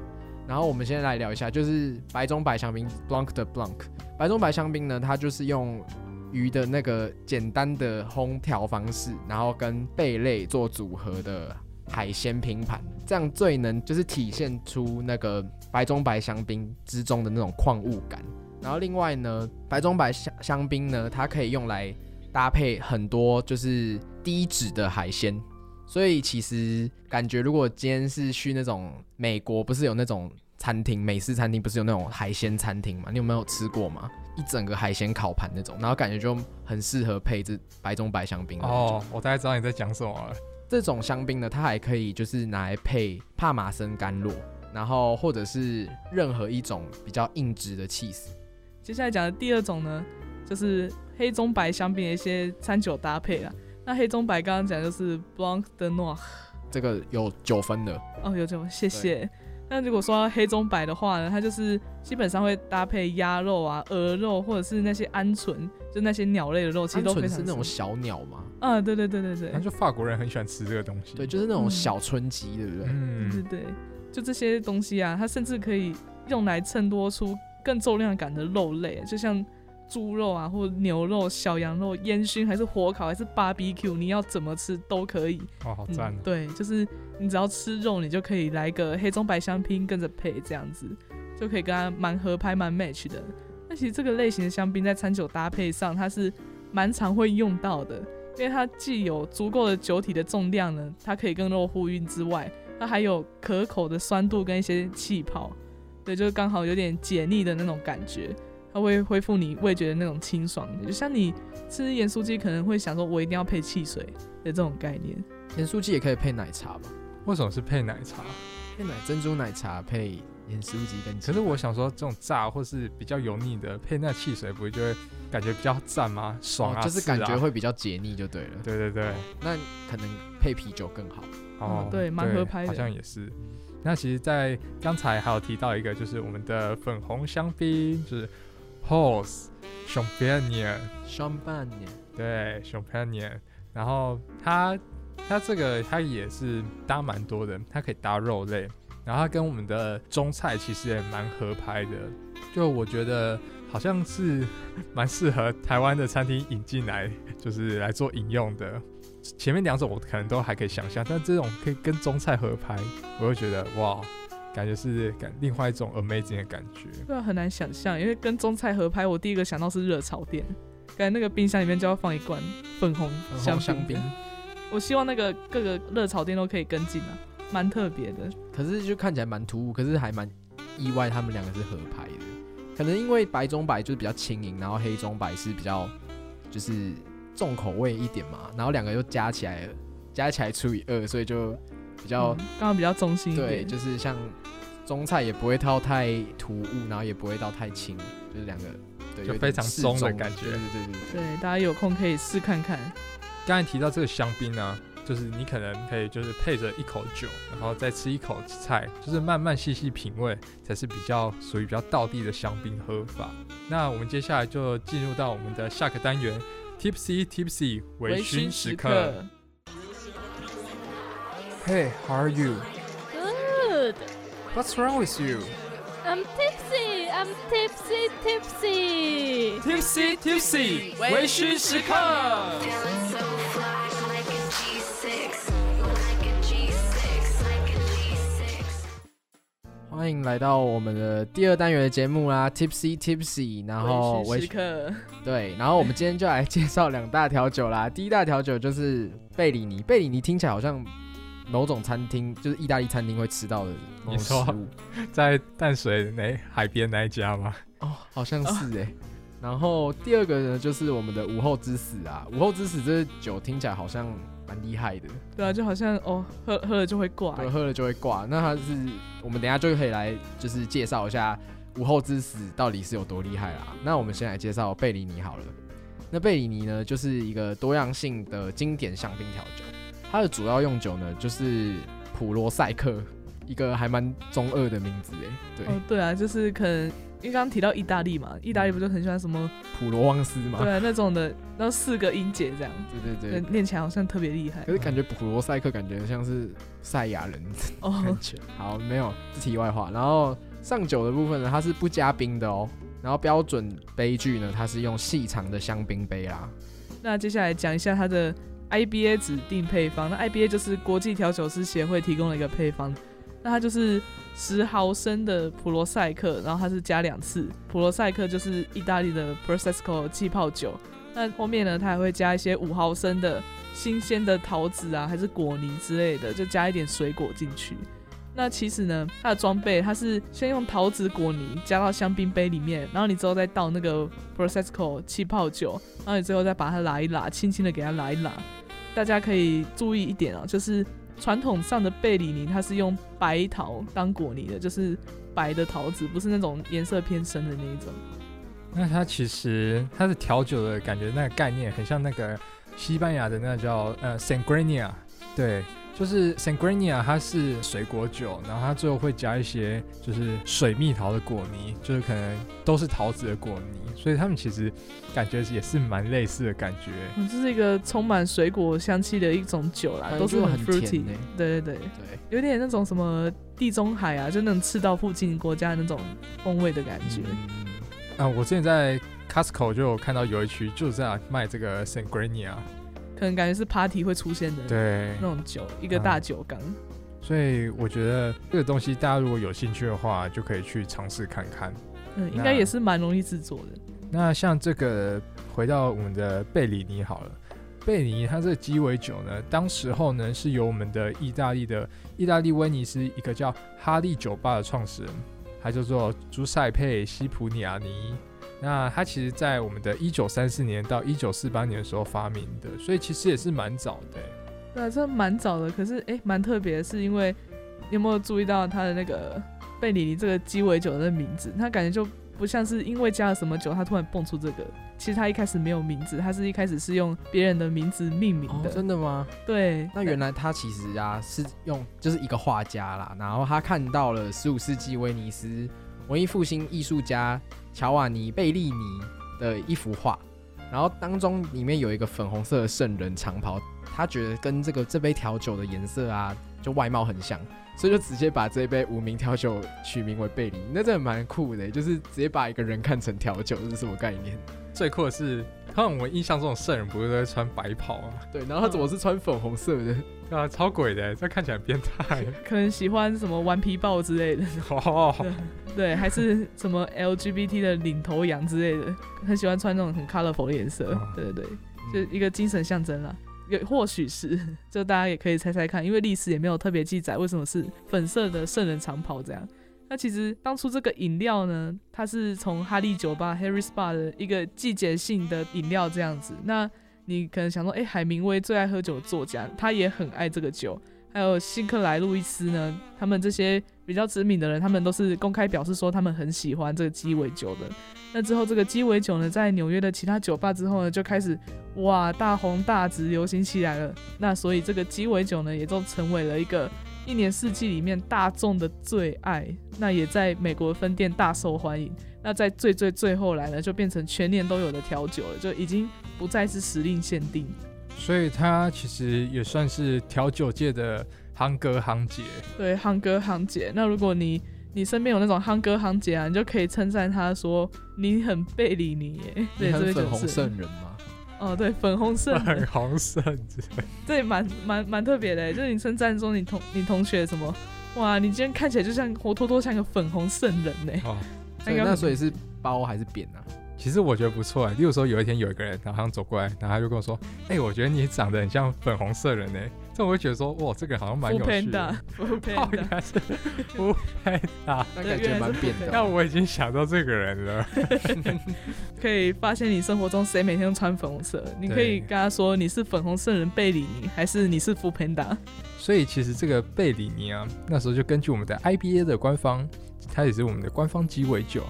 然后我们先来聊一下，就是白中白香槟 Blanc de Blanc。白中白香槟呢，它就是用鱼的那个简单的烘调方式，然后跟贝类做组合的海鲜拼盘，这样最能就是体现出那个白中白香槟之中的那种矿物感。然后另外呢，白中白香香槟呢，它可以用来搭配很多就是低脂的海鲜，所以其实感觉如果今天是去那种美国，不是有那种餐厅，美式餐厅不是有那种海鲜餐厅吗？你有没有吃过吗？一整个海鲜烤盘那种，然后感觉就很适合配这白中白香槟哦，我大概知道你在讲什么了。这种香槟呢，它还可以就是拿来配帕玛森甘露，然后或者是任何一种比较硬质的 cheese。接下来讲的第二种呢，就是黑中白香槟的一些餐酒搭配啦。那黑中白刚刚讲就是 Blanc de Noir，这个有九分的哦，有九分，谢谢。那如果说黑中白的话呢，它就是基本上会搭配鸭肉啊、鹅肉，或者是那些鹌鹑，就那些鸟类的肉，其实都非常鹌鹑是那种小鸟嘛？啊，对对对对对，那就法国人很喜欢吃这个东西。对，就是那种嗯小春鸡，对不对？嗯，对对对，就这些东西啊，它甚至可以用来衬托出更重量感的肉类，就像猪肉啊，或牛肉、小羊肉、烟熏，还是火烤，还是 barbecue，你要怎么吃都可以。哇，好赞哦！对，就是你只要吃肉，你就可以来个黑中白香槟跟着配，这样子就可以跟它蛮合拍、蛮 match 的。那其实这个类型的香槟在餐酒搭配上，它是蛮常会用到的，因为它既有足够的酒体的重量呢，它可以跟肉呼应之外，它还有可口的酸度跟一些气泡，对，就是刚好有点解腻的那种感觉。它会恢复你味觉的那种清爽，就像你吃盐酥鸡可能会想说，我一定要配汽水的这种概念。盐酥鸡也可以配奶茶吧？为什么是配奶茶？配奶珍珠奶茶配盐酥鸡跟鸡可是我想说，这种炸或是比较油腻的，配那汽水不会就会感觉比较赞吗？爽啊，哦就是感觉会比较解腻就对了。对对对，那可能配啤酒更好。哦，对蛮合拍的好像也是。那其实，在刚才还有提到一个，就是我们的粉红香槟，就是 Horse Champagne，Champagne，对 Champagne。然后它它这个它也是搭蛮多的，它可以搭肉类，然后它跟我们的中菜其实也蛮合拍的。就我觉得好像是蛮适合台湾的餐厅引进来，就是来做饮用的。前面两种我可能都还可以想象，但这种可以跟中菜合拍，我就觉得哇，感感觉是感另外一种 amazing 的感觉。对啊，很难想象，因为跟中菜合拍，我第一个想到是热炒店，感觉那个冰箱里面就要放一罐粉红香香槟。我希望那个各个热炒店都可以跟进啊，蛮特别的。可是就看起来蛮突兀，可是还蛮意外，他们两个是合拍的。可能因为白中白就是比较轻盈，然后黑中白是比较就是重口味一点嘛，然后两个又加起来了，加起来除以二，所以就比较嗯刚刚比较中性一对，点，就是像中菜也不会到太突兀，然后也不会到太轻，就是两个对就非常中的感觉对对对对对。对，大家有空可以试看看。刚才提到这个香槟呢、就是你可能可以就是配着一口酒，然后再吃一口菜，就是慢慢细细品味，才是比较属于比较道地的香槟喝法。那我们接下来就进入到我们的下个单元，Tipsy Tipsy 微醺时刻。Hey, how are you? Good. What's wrong with you? I'm tipsy. I'm tipsy, tipsy. Tipsy Tipsy 微醺时刻。欢迎来到我们的第二单元的节目啦，Tipsy Tipsy，然后微醺时刻对，然后我们今天就来介绍两大调酒啦。第一大调酒就是贝里尼，贝里尼听起来好像某种餐厅，就是意大利餐厅会吃到的某你说种食物。在淡水那海边那一家吗？哦，好像是哎、然后第二个呢，就是我们的午后之死啊。午后之死这酒听起来好像蛮厉害的，对啊，就好像哦，喝喝了就会挂。对，喝了就会挂。那它是我们等一下就可以来就是介绍一下午后之死到底是有多厉害啦。那我们先来介绍贝里尼好了。那贝里尼呢，就是一个多样性的经典香槟调酒，它的主要用酒呢就是普罗塞克，一个还蛮中二的名字哎。对，哦，对啊，就是可能因为刚刚提到意大利嘛，意大利不就很喜欢什么普罗旺斯嘛。对啊那种的，然后四个音节这样，对对对，念起来好像特别厉害可。是感觉普罗塞克感觉像是赛亚人哦感觉。好，没有，是题外话。然后上酒的部分呢，它是不加冰的哦。然后标准杯具呢，它是用细长的香槟杯啦。那接下来讲一下它的 IBA 指定配方。那 IBA 就是国际调酒师协会提供的一个配方。那它就是十毫升的普罗塞克，然后它是加两次。普罗塞克就是意大利的 Prosecco 气泡酒。那后面呢，它还会加一些五毫升的新鲜的桃子啊，还是果泥之类的，就加一点水果进去。那其实呢，它的装备它是先用桃子果泥加到香槟杯里面，然后你之后再倒那个 Prosecco 气泡酒，然后你最后再把它拉一拉，轻轻的给它拉一拉。大家可以注意一点啊，就是传统上的贝里尼它是用白桃当果泥的，就是白的桃子，不是那种颜色偏深的那一种。那它其实它是调酒的感觉，那个概念很像那个西班牙的那个叫呃 Sangria，对，就是 Sangria，它是水果酒，然后它最后会加一些就是水蜜桃的果泥，就是可能都是桃子的果泥，所以他们其实感觉也是蛮类似的感觉。嗯，这是一个充满水果香气的一种酒啦，都是很 fruity 欸。对对对对，有点那种什么地中海啊，就那种赤道附近国家那种风味的感觉。啊，我之前在 Costco 就有看到有一区就是在卖这个 Sangria，可能感觉是 party 会出现的对那种酒，一个大酒缸。所以我觉得这个东西大家如果有兴趣的话，就可以去尝试看看。嗯，应该也是蛮容易制作的。那像这个，回到我们的贝里尼好了，贝里尼它这个鸡尾酒呢，当时候呢是由我们的意大利的意大利威尼斯一个叫哈利酒吧的创始人，他叫做朱塞佩西普尼亚尼。那他其实在我们的一九三四年到一九四八年的时候发明的，所以其实也是蛮早的欸。对啊，这蛮早的，可是哎，蛮特别的是，因为你有没有注意到它的那个贝里尼这个鸡尾酒的名字？它感觉就不像是因为加了什么酒，它突然蹦出这个。其实它一开始没有名字，它是一开始是用别人的名字命名的。哦，真的吗？对，那原来他其实啊是用就是一个画家啦，然后他看到了十五世纪威尼斯文艺复兴艺术家乔瓦尼贝利尼的一幅画，然后当中里面有一个粉红色的圣人长袍，他觉得跟这个这杯调酒的颜色啊就外貌很像，所以就直接把这杯无名调酒取名为贝利，那真的蛮酷的，就是直接把一个人看成调酒，这是什么概念？最酷的是，通常我印象中的圣人不是都会穿白袍啊？对，然后他怎么是穿粉红色的？啊，超鬼的，这看起来很变态。可能喜欢什么顽皮豹之类的，哦，对，还是什么 LGBT 的领头羊之类的，很喜欢穿那种很 colorful 的颜色。对对对，就一个精神象征啦。也或许是，就大家也可以猜猜看，因为历史也没有特别记载为什么是粉色的圣人长袍这样。那其实当初这个饮料呢，它是从哈利酒吧 Harry's Bar 的一个季节性的饮料这样子。那你可能想说，哎，海明威最爱喝酒的作家，他也很爱这个酒。还有辛克莱、路易斯呢，他们这些比较知名的人，他们都是公开表示说他们很喜欢这个鸡尾酒的。那之后，这个鸡尾酒呢，在纽约的其他酒吧之后呢，就开始哇大红大紫，流行起来了。那所以这个鸡尾酒呢，也就成为了一个一年四季里面大众的最爱。那也在美国分店大受欢迎。那在最最最后来呢，就变成全年都有的调酒了，就已经不再是时令限定。所以它其实也算是调酒界的夯哥夯姐。对，夯哥夯姐。那如果你你身边有那种夯哥夯姐啊，你就可以称赞他说你很贝里尼耶。对，很粉红圣人吗？哦，对，粉红圣人。粉红圣人。对，蛮蛮蛮特别的，就是你称赞说你同你同学什么，哇，你今天看起来就像活脱脱像个粉红圣人呢。哦。那所以是包还是扁呢？其实我觉得不错哎。例如说有一天有一个人，然后走过来，然后他就跟我说：“哎，我觉得你长得很像粉红色人呢。”这我会觉得说：“哇，这个好像蛮有趣的。”不配的，应该是不配的，那感觉蛮扁的。那我已经想到这个人了。可以发现你生活中谁每天都穿粉红色？你可以跟他说你是粉红色人贝里尼，还是你是福佩达？所以其实这个贝里尼啊，那时候就根据我们的 IBA 的官方。它也是我们的官方鸡尾酒，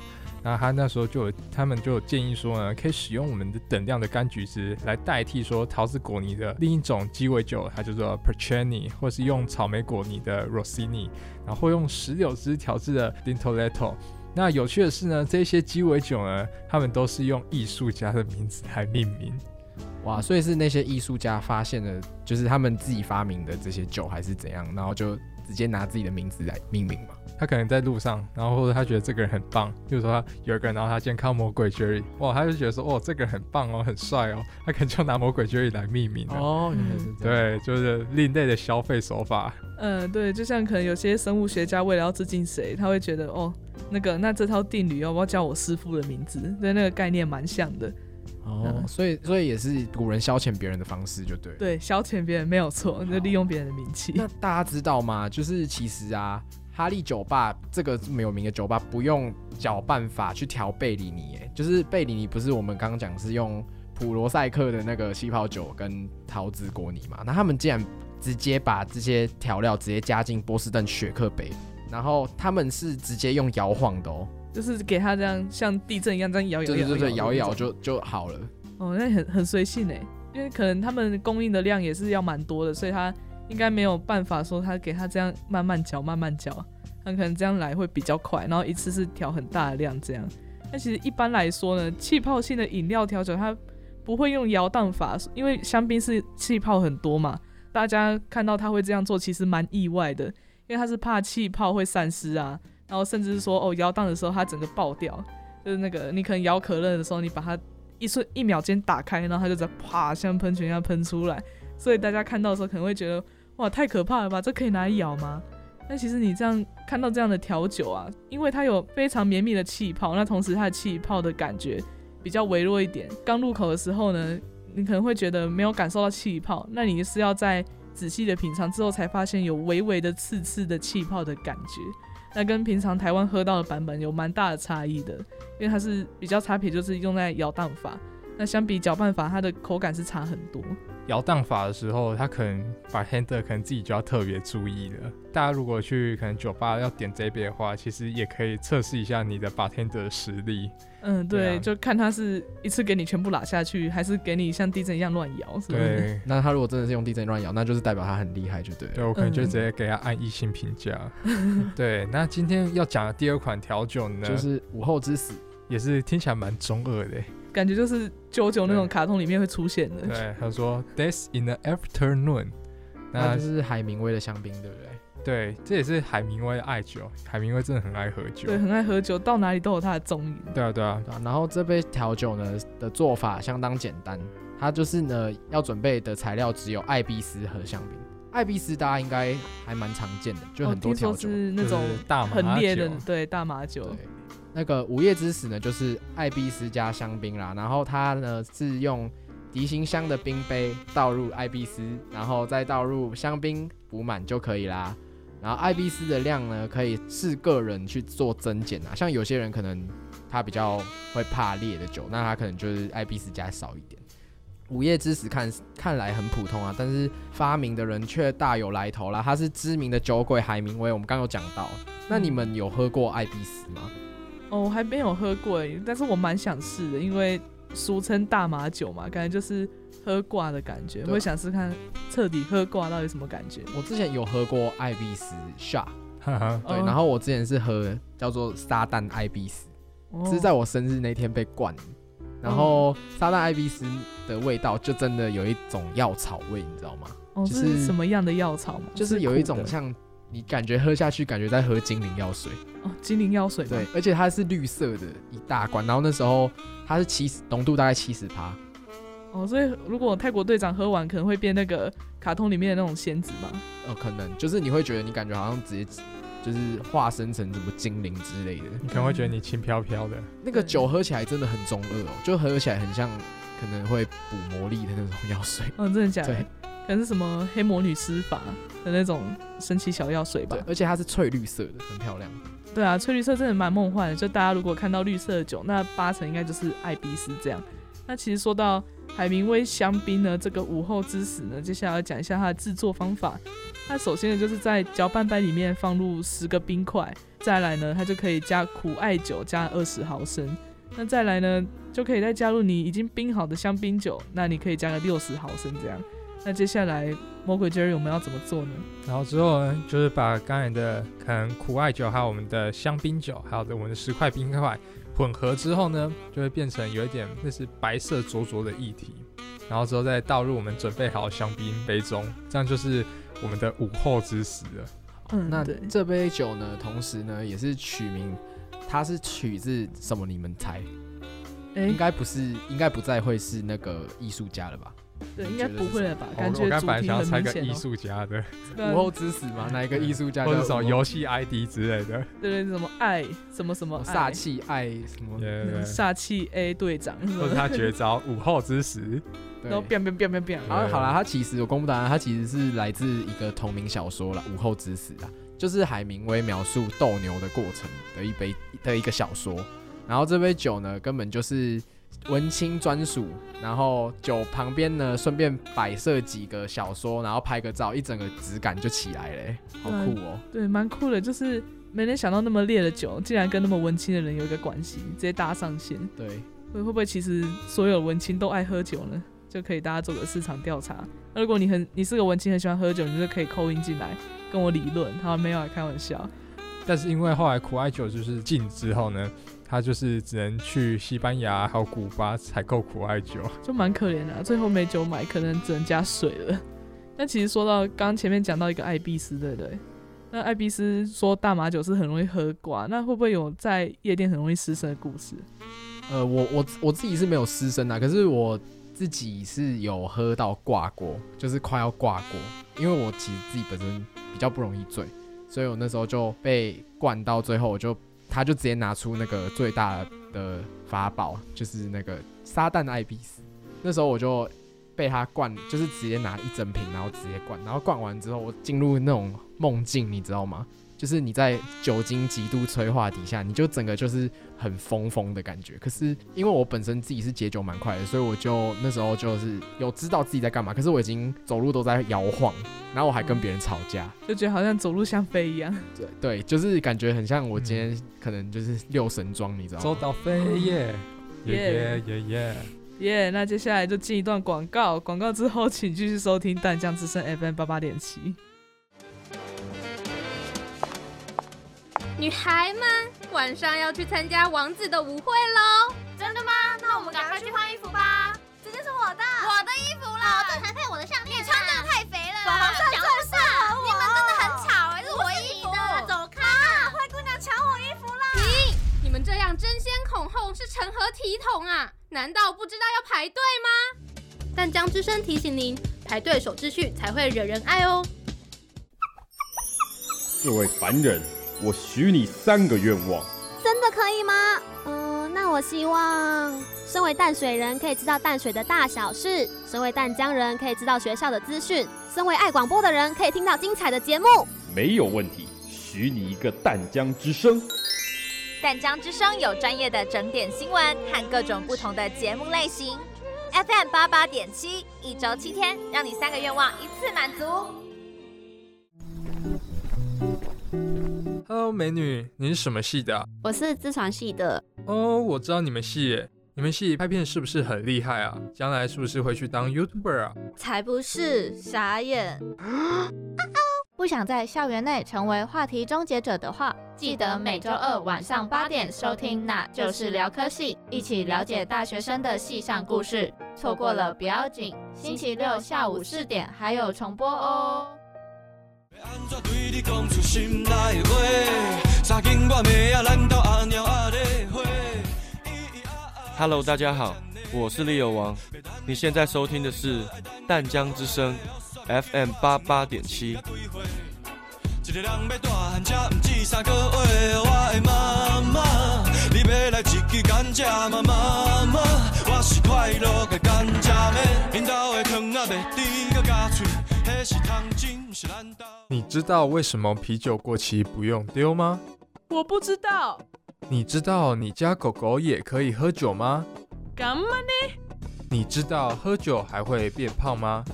然后他那时候就他们就建议说呢，可以使用我们的等量的柑橘汁来代替说桃子果泥的另一种鸡尾酒，它叫做 p e r c h e n i 或是用草莓果泥的 Rossini，然后用石榴汁调制的 Lintoletto。那有趣的是呢，这些鸡尾酒呢，他们都是用艺术家的名字来命名。哇，所以是那些艺术家发现的，就是他们自己发明的这些酒还是怎样，然后就直接拿自己的名字来命名嘛？他可能在路上，然后或者他觉得这个人很棒，比如说他有一个人，然后他今天看到魔鬼 Jerry，哇，他就觉得说，哦，这个人很棒哦，很帅哦，他可能就拿魔鬼 Jerry 来命名哦，对，就是另类的消费手法。嗯，对，就像可能有些生物学家为了要致敬谁，他会觉得，哦，那个那这套定律要不要叫我师傅的名字？对，那个概念蛮像的。哦，所以所以也是古人消遣别人的方式，就对。对，消遣别人没有错，就利用别人的名气。那大家知道吗？就是其实啊。哈利酒吧这个这么有名的酒吧，不用搅拌法去调贝里尼，哎，就是贝里尼不是我们刚刚讲是用普罗塞克的那个气泡酒跟桃子果泥嘛？那他们竟然直接把这些调料直接加进波士顿雪克杯，然后他们是直接用摇晃的哦，就是给他这样像地震一样这样摇摇摇，对对对，摇一摇就就好了。哦，那很很随性哎，因为可能他们供应的量也是要蛮多的，所以他。应该没有办法说他给他这样慢慢搅慢慢搅，他可能这样来会比较快，然后一次是调很大的量这样。那其实一般来说呢，气泡性的饮料调酒它不会用摇荡法，因为香槟是气泡很多嘛。大家看到他会这样做，其实蛮意外的，因为他是怕气泡会散失啊，然后甚至是说哦摇荡的时候它整个爆掉，就是那个你可能摇可乐的时候，你把它一瞬一秒间打开，然后它就在啪像喷泉一样喷出来，所以大家看到的时候可能会觉得。哇，太可怕了吧！这可以拿来咬吗？那其实你这样看到这样的调酒啊，因为它有非常绵密的气泡，那同时它的气泡的感觉比较微弱一点。刚入口的时候呢，你可能会觉得没有感受到气泡，那你是要在仔细的品尝之后才发现有微微的刺刺的气泡的感觉。那跟平常台湾喝到的版本有蛮大的差异的，因为它是比较差别就是用在摇荡法，那相比搅拌法，它的口感是差很多。摇荡法的时候，他可能把 tender 可能自己就要特别注意了。大家如果去可能酒吧要点这杯的话，其实也可以测试一下你的 bartender 的实力。嗯，对，就看他是一次给你全部拉下去，还是给你像地震一样乱摇。对，那他如果真的是用地震乱摇，那就是代表他很厉害，就对。对我可能就直接给他按一星评价。对，那今天要讲的第二款调酒呢，就是午后之死，也是听起来蛮中二的。感觉就是九九那种卡通里面会出现的。对，他说 "Death in the afternoon"，那就是海明威的香槟，对不对？对，这也是海明威的爱酒。海明威真的很爱喝酒，对，很爱喝酒，到哪里都有他的踪影。对啊，对啊。对啊然后这杯调酒呢的做法相当简单，它就是呢要准备的材料只有艾比斯和香槟。艾比斯大家应该还蛮常见的，就很多调酒。是那种大麻很烈的酒，对大麻酒。对，那个午夜之死呢，就是艾必斯加香槟啦，然后它呢是用迪型香的冰杯倒入艾必斯，然后再倒入香槟补满就可以啦。然后艾必斯的量呢，可以视个人去做增减啊，像有些人可能他比较会怕烈的酒，那他可能就是艾必斯加少一点。午夜之死看看来很普通啊，但是发明的人却大有来头啦。他是知名的酒鬼海明威，我们刚有讲到。那你们有喝过艾必斯吗？哦，我还没有喝过诶，但是我蛮想试的，因为俗称大麻酒嘛，感觉就是喝挂的感觉，对啊会想试看彻底喝挂到底什么感觉。我之前有喝过艾比斯 shot，对，哦然后我之前是喝叫做撒旦艾比斯，哦是在我生日那天被灌的。然后撒旦艾比斯的味道就真的有一种药草味，你知道吗？哦，就这是什么样的药草吗？就是有一种像你感觉喝下去，感觉在喝精灵药水。哦精灵药水对，而且它是绿色的一大罐，然后那时候它是七十浓度大概七十趴，哦，所以如果泰国队长喝完，可能会变那个卡通里面的那种仙子嘛。呃，可能就是你会觉得你感觉好像直接就是化身成什么精灵之类的。你可能会觉得你轻飘飘的，那个酒喝起来真的很中二哦，就喝起来很像可能会补魔力的那种药水。嗯，真的假的对？可能是什么黑魔女施法的那种神奇小药水吧对，？而且它是翠绿色的，很漂亮。对啊，翠绿色真的蛮梦幻的。就大家如果看到绿色的酒，那八成应该就是艾比斯这样。那其实说到海明威香槟呢，这个午后之死呢，接下来要讲一下它的制作方法。那首先呢就是在搅拌杯里面放入十个冰块，再来呢它就可以加苦艾酒加二十毫升，那再来呢就可以再加入你已经冰好的香槟酒，那你可以加个六十毫升这样。那接下来魔鬼 Jerry 我们要怎么做呢？然后之后呢，就是把刚才的可能苦艾酒，还有我们的香槟酒，还有我们的十块冰块混合之后呢，就会变成有一点那是白色灼灼的液体。然后之后再倒入我们准备好的香槟杯中，这样就是我们的午后之时了。嗯，那，这杯酒呢，同时呢也是取名，它是取自什么？你们猜？哎应该不是，应该不再会是那个艺术家了吧？对，应该不会了吧？我感我刚本来觉主题想要猜个很明显哦。艺术家的，午后之死吗？哪一个艺术家叫或者什么游戏 ID 之类的。对对，什么爱，什么什么煞爱，气爱什么？煞气 A 队长，或者他绝招午后之死。然后变变变变变，好，好啦，他其实我公布答案，他其实是来自一个同名小说了，《午后之死》啊，就是海明威描述斗牛的过程的一杯的一个小说。然后这杯酒呢，根本就是文青专属，然后酒旁边呢顺便摆设几个小说，然后拍个照，一整个质感就起来了欸、好酷哦、对，蛮酷的，就是没能想到那么烈的酒，竟然跟那么文青的人有一个关系，直接搭上线。对，会会不会其实所有文青都爱喝酒呢？就可以大家做个市场调查。那如果你很你是个文青，很喜欢喝酒，你就可以扣音进来跟我理论。好，没有啊，开玩笑。但是因为后来苦艾酒就是禁之后呢，他就是只能去西班牙还有古巴采购苦艾酒。就蛮可怜的啊、最后没酒买，可能只能加水了。那其实说到刚刚前面讲到一个艾必斯，对不对？那艾必斯说大麻酒是很容易喝挂，那会不会有在夜店很容易失身的故事？呃，我我我自己是没有失身啊，可是我自己是有喝到挂过，就是快要挂过，因为我其实自己本身比较不容易醉，所以我那时候就被灌到最后，我就他就直接拿出那个最大的法宝，就是那个撒旦艾比斯，那时候我就被他灌，就是直接拿一整瓶，然后直接灌，然后灌完之后，我进入那种梦境，你知道吗？就是你在酒精极度催化底下，你就整个就是很疯疯的感觉。可是因为我本身自己是解酒蛮快的，所以我就那时候就是有知道自己在干嘛。可是我已经走路都在摇晃，然后我还跟别人吵架。就觉得好像走路像飞一样。对对，就是感觉很像我今天可能就是六神装，你知道吗？走到飞耶耶耶耶耶！耶那接下来就进一段广告，广告之后请继续收听淡江之声 FM 八八点七。女孩们，晚上要去参加王子的舞会喽！真的吗？那我们赶快去换衣服吧。这件是我的，我的衣服啦，这才配我的项链。你穿的太肥了，宝宝穿的太你们真的很吵，是我衣服的，走开！灰姑娘抢我衣服了。停！你们这样争先恐后是成何体统啊？难道不知道要排队吗？但江之声提醒您，排队守秩序才会惹人爱哦。这位凡人。我许你三个愿望。真的可以吗？嗯，那我希望，身为淡水人可以知道淡水的大小事；身为淡江人可以知道学校的资讯；身为爱广播的人可以听到精彩的节目。没有问题，许你一个淡江之声。淡江之声有专业的整点新闻和各种不同的节目类型，FM 八八点七，一周七天，让你三个愿望一次满足。Hello，美女，你是什么系的啊？我是自传系的。哦，我知道你们系耶，你们系拍片是不是很厉害啊？将来是不是会去当 YouTuber 啊？才不是，傻眼。不想在校园内成为话题终结者的话，记得每周二晚上八点收听《那就是聊科系》，一起了解大学生的系上故事。错过了不要紧，星期六下午四点还有重播哦。Hello，大家好，我是利友王，你现在收听的是淡江之声 FM 八八点七。一个人要大汉，才毋止三个月。我的妈妈，你要来一支甘蔗吗？妈妈，我是快乐的甘蔗妹，因兜的汤啊袂甜你知道为什么啤酒过期不用丢吗？我不知道，你知道你家狗狗也可以喝酒吗？干嘛呢？你知道喝酒还会变胖吗？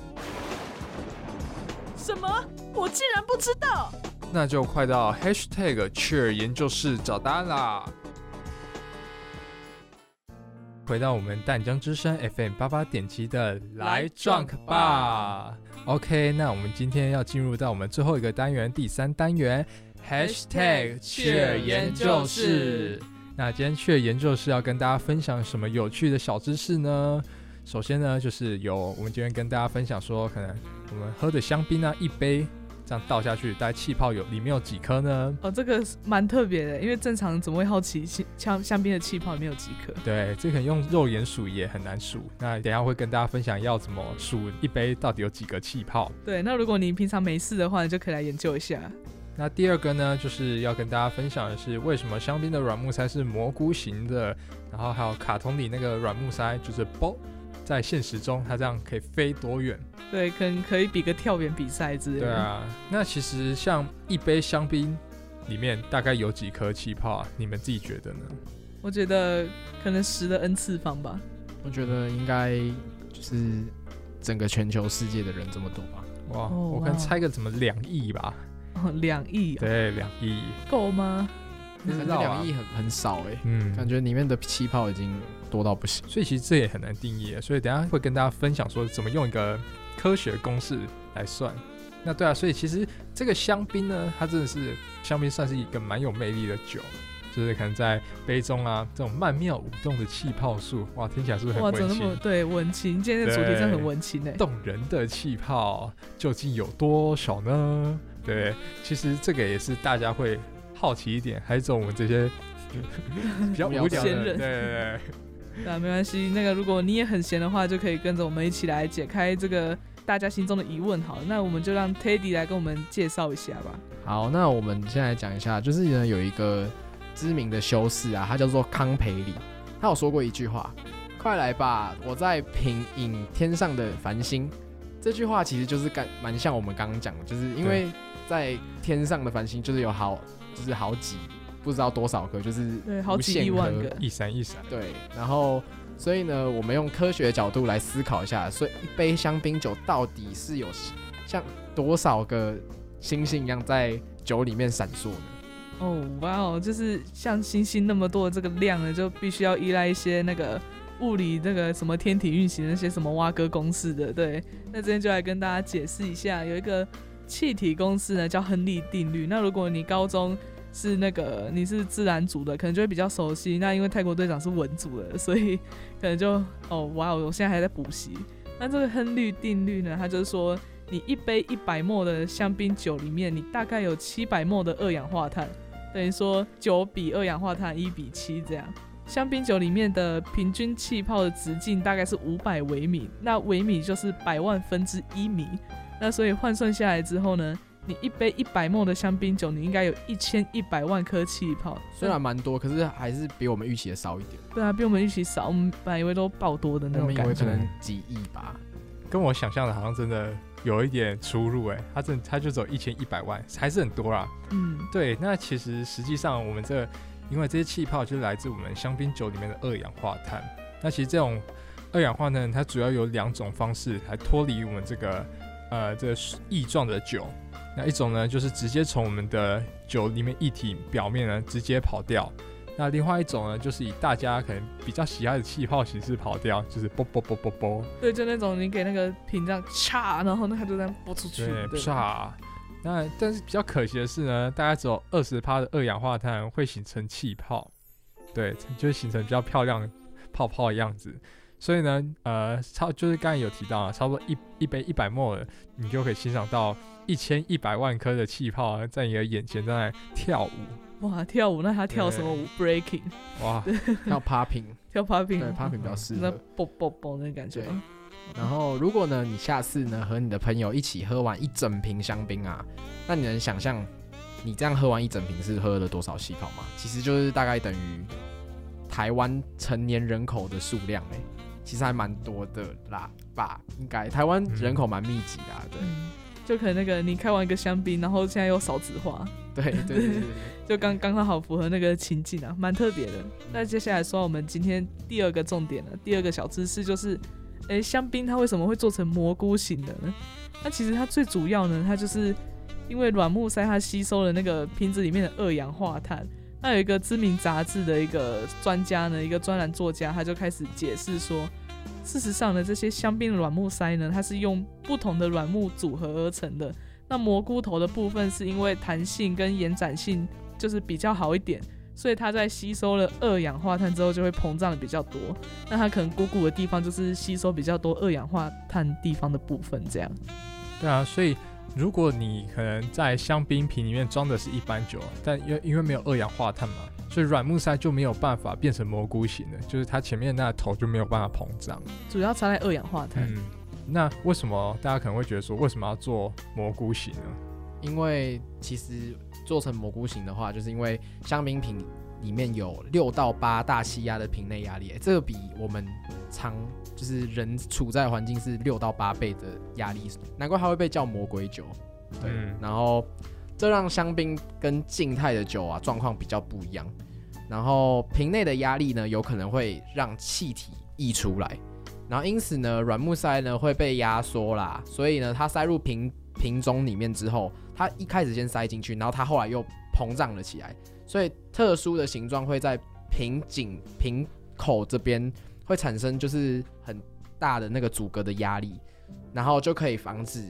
什么？我竟然不知道！那就快到 Hashtag Cheer 研究室找答案啦！回到我们淡江之声 FM 八八点七的来 Drunk 吧。OK，那我们今天要进入到我们最后一个单元，第三单元 Hashtag Cheer 研究室。那今天 Cheer 研究室要跟大家分享什么有趣的小知识呢？首先呢，就是有我们今天跟大家分享说，可能我们喝的香槟啊，一杯这样倒下去，大概气泡有里面有几颗呢？哦，这个蛮特别的，因为正常怎么会好奇香香槟的气泡里面有几颗？对，这可能用肉眼数也很难数。那等下会跟大家分享要怎么数一杯到底有几个气泡。对，那如果你平常没事的话，你就可以来研究一下。那第二个呢，就是要跟大家分享的是，为什么香槟的软木塞是蘑菇型的，然后还有卡通里那个软木塞就是包。在现实中，它这样可以飞多远？对，可能可以比个跳远比赛之类的。对啊，那其实像一杯香槟里面大概有几颗气泡啊？你们自己觉得呢？我觉得可能十的 n 次方吧。我觉得应该就是整个全球世界的人这么多吧。哇，哦、我可能猜个怎么两亿吧？哦，两亿、啊？对，两亿够吗？两亿很很少哎、欸，嗯，感觉里面的气泡已经多到不行，所以其实这也很难定义。所以等下会跟大家分享说怎么用一个科学公式来算。那对啊，所以其实这个香槟呢，它真的是香槟算是一个蛮有魅力的酒，就是可能在杯中啊这种曼妙舞动的气泡数，哇，听起来是不是很温馨？对，温馨。今天的主题真的很温馨哎，动人的气泡究竟有多少呢？对，其实这个也是大家会。好奇一点，还是走我们这些 比较无聊的闲人。对对对，那没关系。那个如果你也很闲的话，就可以跟着我们一起来解开这个大家心中的疑问。好，那我们就让 Teddy 来跟我们介绍一下吧。好，那我们现在讲一下，就是呢有一个知名的修士啊，他叫做康培里，他有说过一句话：“快来吧，我在品饮天上的繁星。”这句话其实就是干蛮像我们刚刚讲的，就是因为在天上的繁星就是有好。就是好几不知道多少个，就是对好几亿万个，一闪一闪。对，然后所以呢，我们用科学的角度来思考一下，所以一杯香槟酒到底是有像多少个星星一样在酒里面闪烁呢？哦，哇哦，就是像星星那么多的这个量呢，就必须要依赖一些那个物理那个什么天体运行那些什么蛙哥公式的。对，那今天就来跟大家解释一下，有一个。气体公式呢叫亨利定律。那如果你高中是那个你是自然组的，可能就会比较熟悉。那因为泰国队长是文组的，所以可能就哦哇，我现在还在补习。那这个亨利定律呢，它就是说你一杯一百沫的香槟酒里面，你大概有七百沫的二氧化碳，等于说九比二氧化碳一比七这样。香槟酒里面的平均气泡的直径大概是五百微米，那微米就是百万分之一米，那所以换算下来之后呢，你一杯一百沫的香槟酒，你应该有一千一百万颗气泡，虽然蛮多，可是还是比我们预期的少一点。对啊，比我们预期少，我们本来以为都爆多的那种感觉，可能几亿吧，跟我想象的好像真的有一点出入哎，它真它就走一千一百万，还是很多啦。嗯，对，那其实实际上我们这。因为这些气泡就是来自我们香槟酒里面的二氧化碳。那其实这种二氧化碳，它主要有两种方式来脱离我们这个呃这个液状的酒。那一种呢，就是直接从我们的酒里面液体表面呢直接跑掉。那另外一种呢，就是以大家可能比较喜爱的气泡形式跑掉，就是啵啵啵啵啵。对，就那种你给那个瓶这样嚓，然后那它就这样啵出去。对，嚓。那但是比较可惜的是呢，大概只有二十帕的二氧化碳会形成气泡，对，就会形成比较漂亮泡泡的样子。所以呢，呃，差就是刚才有提到啊，差不多一一杯一百沫的，你就可以欣赏到一千一百万颗的气泡在你的眼前在跳舞。哇，跳舞？那他跳什么舞？Breaking？哇，跳 Popping？跳 Popping？对，Popping 比较适合。那啵啵啵那感觉。然后，如果呢，你下次呢和你的朋友一起喝完一整瓶香槟啊，那你能想象你这样喝完一整瓶是喝了多少气泡吗？其实就是大概等于台湾成年人口的数量哎，其实还蛮多的啦吧？应该台湾人口蛮密集的，对，就可能那个你开完一个香槟，然后现在又少子化，对对对对，就刚刚刚好符合那个情境啊，蛮特别的。那接下来说我们今天第二个重点了，第二个小知识就是。诶，香槟它为什么会做成蘑菇型的呢？那其实它最主要呢，它就是因为软木塞它吸收了那个瓶子里面的二氧化碳。那有一个知名杂志的一个专家呢，一个专栏作家，他就开始解释说，事实上呢，这些香槟软木塞呢，它是用不同的软木组合而成的。那蘑菇头的部分是因为弹性跟延展性就是比较好一点。所以它在吸收了二氧化碳之后，就会膨胀的比较多。那它可能鼓鼓的地方就是吸收比较多二氧化碳地方的部分，这样。对啊，所以如果你可能在香槟瓶里面装的是一般酒，但因为因为没有二氧化碳嘛，所以软木塞就没有办法变成蘑菇型的，就是它前面那头就没有办法膨胀。主要差在二氧化碳。嗯，那为什么大家可能会觉得说，为什么要做蘑菇型呢？因为其实。做成蘑菇型的话，就是因为香槟瓶里面有六到八大气压的瓶内压力，这个比我们常就是人处在环境是六到八倍的压力，难怪它会被叫魔鬼酒。对，然后这让香槟跟静态的酒啊状况比较不一样。然后瓶内的压力呢，有可能会让气体溢出来，然后因此呢，软木塞呢会被压缩啦，所以呢，它塞入瓶瓶中里面之后。它一开始先塞进去，然后它后来又膨胀了起来，所以特殊的形状会在瓶颈瓶口这边会产生就是很大的那个阻隔的压力，然后就可以防止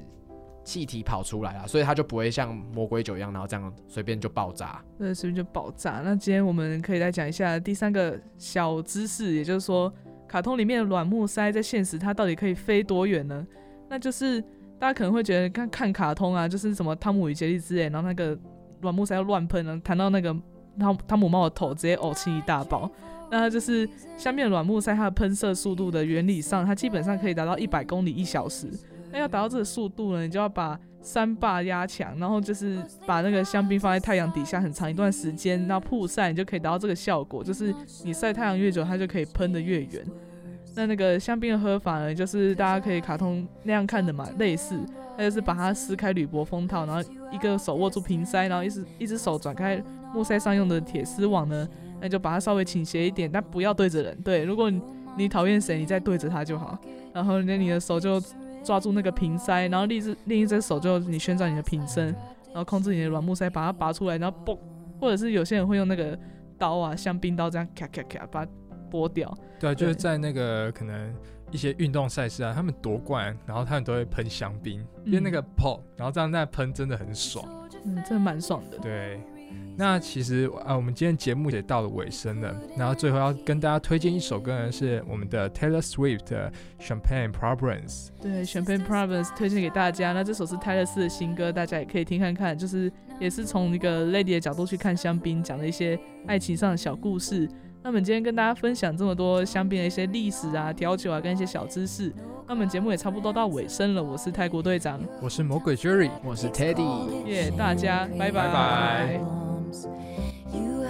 气体跑出来了，所以它就不会像魔鬼酒一样，然后这样随便就爆炸。对，随便就爆炸。那今天我们可以来讲一下第三个小知识，也就是说，卡通里面的软木塞在现实它到底可以飞多远呢？那就是。大家可能会觉得看看卡通啊，就是什么汤姆与杰利之类，然后那个软木塞要乱喷，然后弹到那个汤汤姆猫的头，直接呕气一大包。那它就是下面软木塞它的喷射速度的原理上，它基本上可以达到一百公里一小时。那要达到这个速度呢，你就要把三坝压强，然后就是把那个香槟放在太阳底下很长一段时间，那曝晒，你就可以达到这个效果，就是你晒太阳越久，它就可以喷得越远。那那个香槟的喝法呢，就是大家可以卡通那样看的嘛，类似，那就是把它撕开铝箔封套，然后一个手握住瓶塞，然后一只一只手转开木塞上用的铁丝网呢，那就把它稍微倾斜一点，但不要对着人。对，如果你讨厌谁，你再对着他就好。然后那你的手就抓住那个瓶塞，然后另一只另一只手就你旋转你的瓶身，然后控制你的软木塞把它拔出来，然后嘣，或者是有些人会用那个刀啊，香槟刀这样咔咔咔把。剥掉，对，就是在那个可能一些运动赛事啊，他们夺冠，然后他们都会喷香槟，因为那个泡，然后这样那喷真的很爽，嗯，真的蛮爽的。对，那其实啊，我们今天节目也到了尾声了，然后最后要跟大家推荐一首歌呢，是我们的 Taylor Swift 的 Champagne Problems。对，Champagne Problems 推荐给大家。那这首是泰勒斯的新歌，大家也可以听看看，就是也是从一个 lady 的角度去看香槟，讲了一些爱情上的小故事。那么今天跟大家分享这么多香槟的一些历史啊、调酒啊跟一些小知识，那么节目也差不多到尾声了。我是泰国队长，我是魔鬼 Jerry，我是 Teddy，耶，大家拜拜拜。You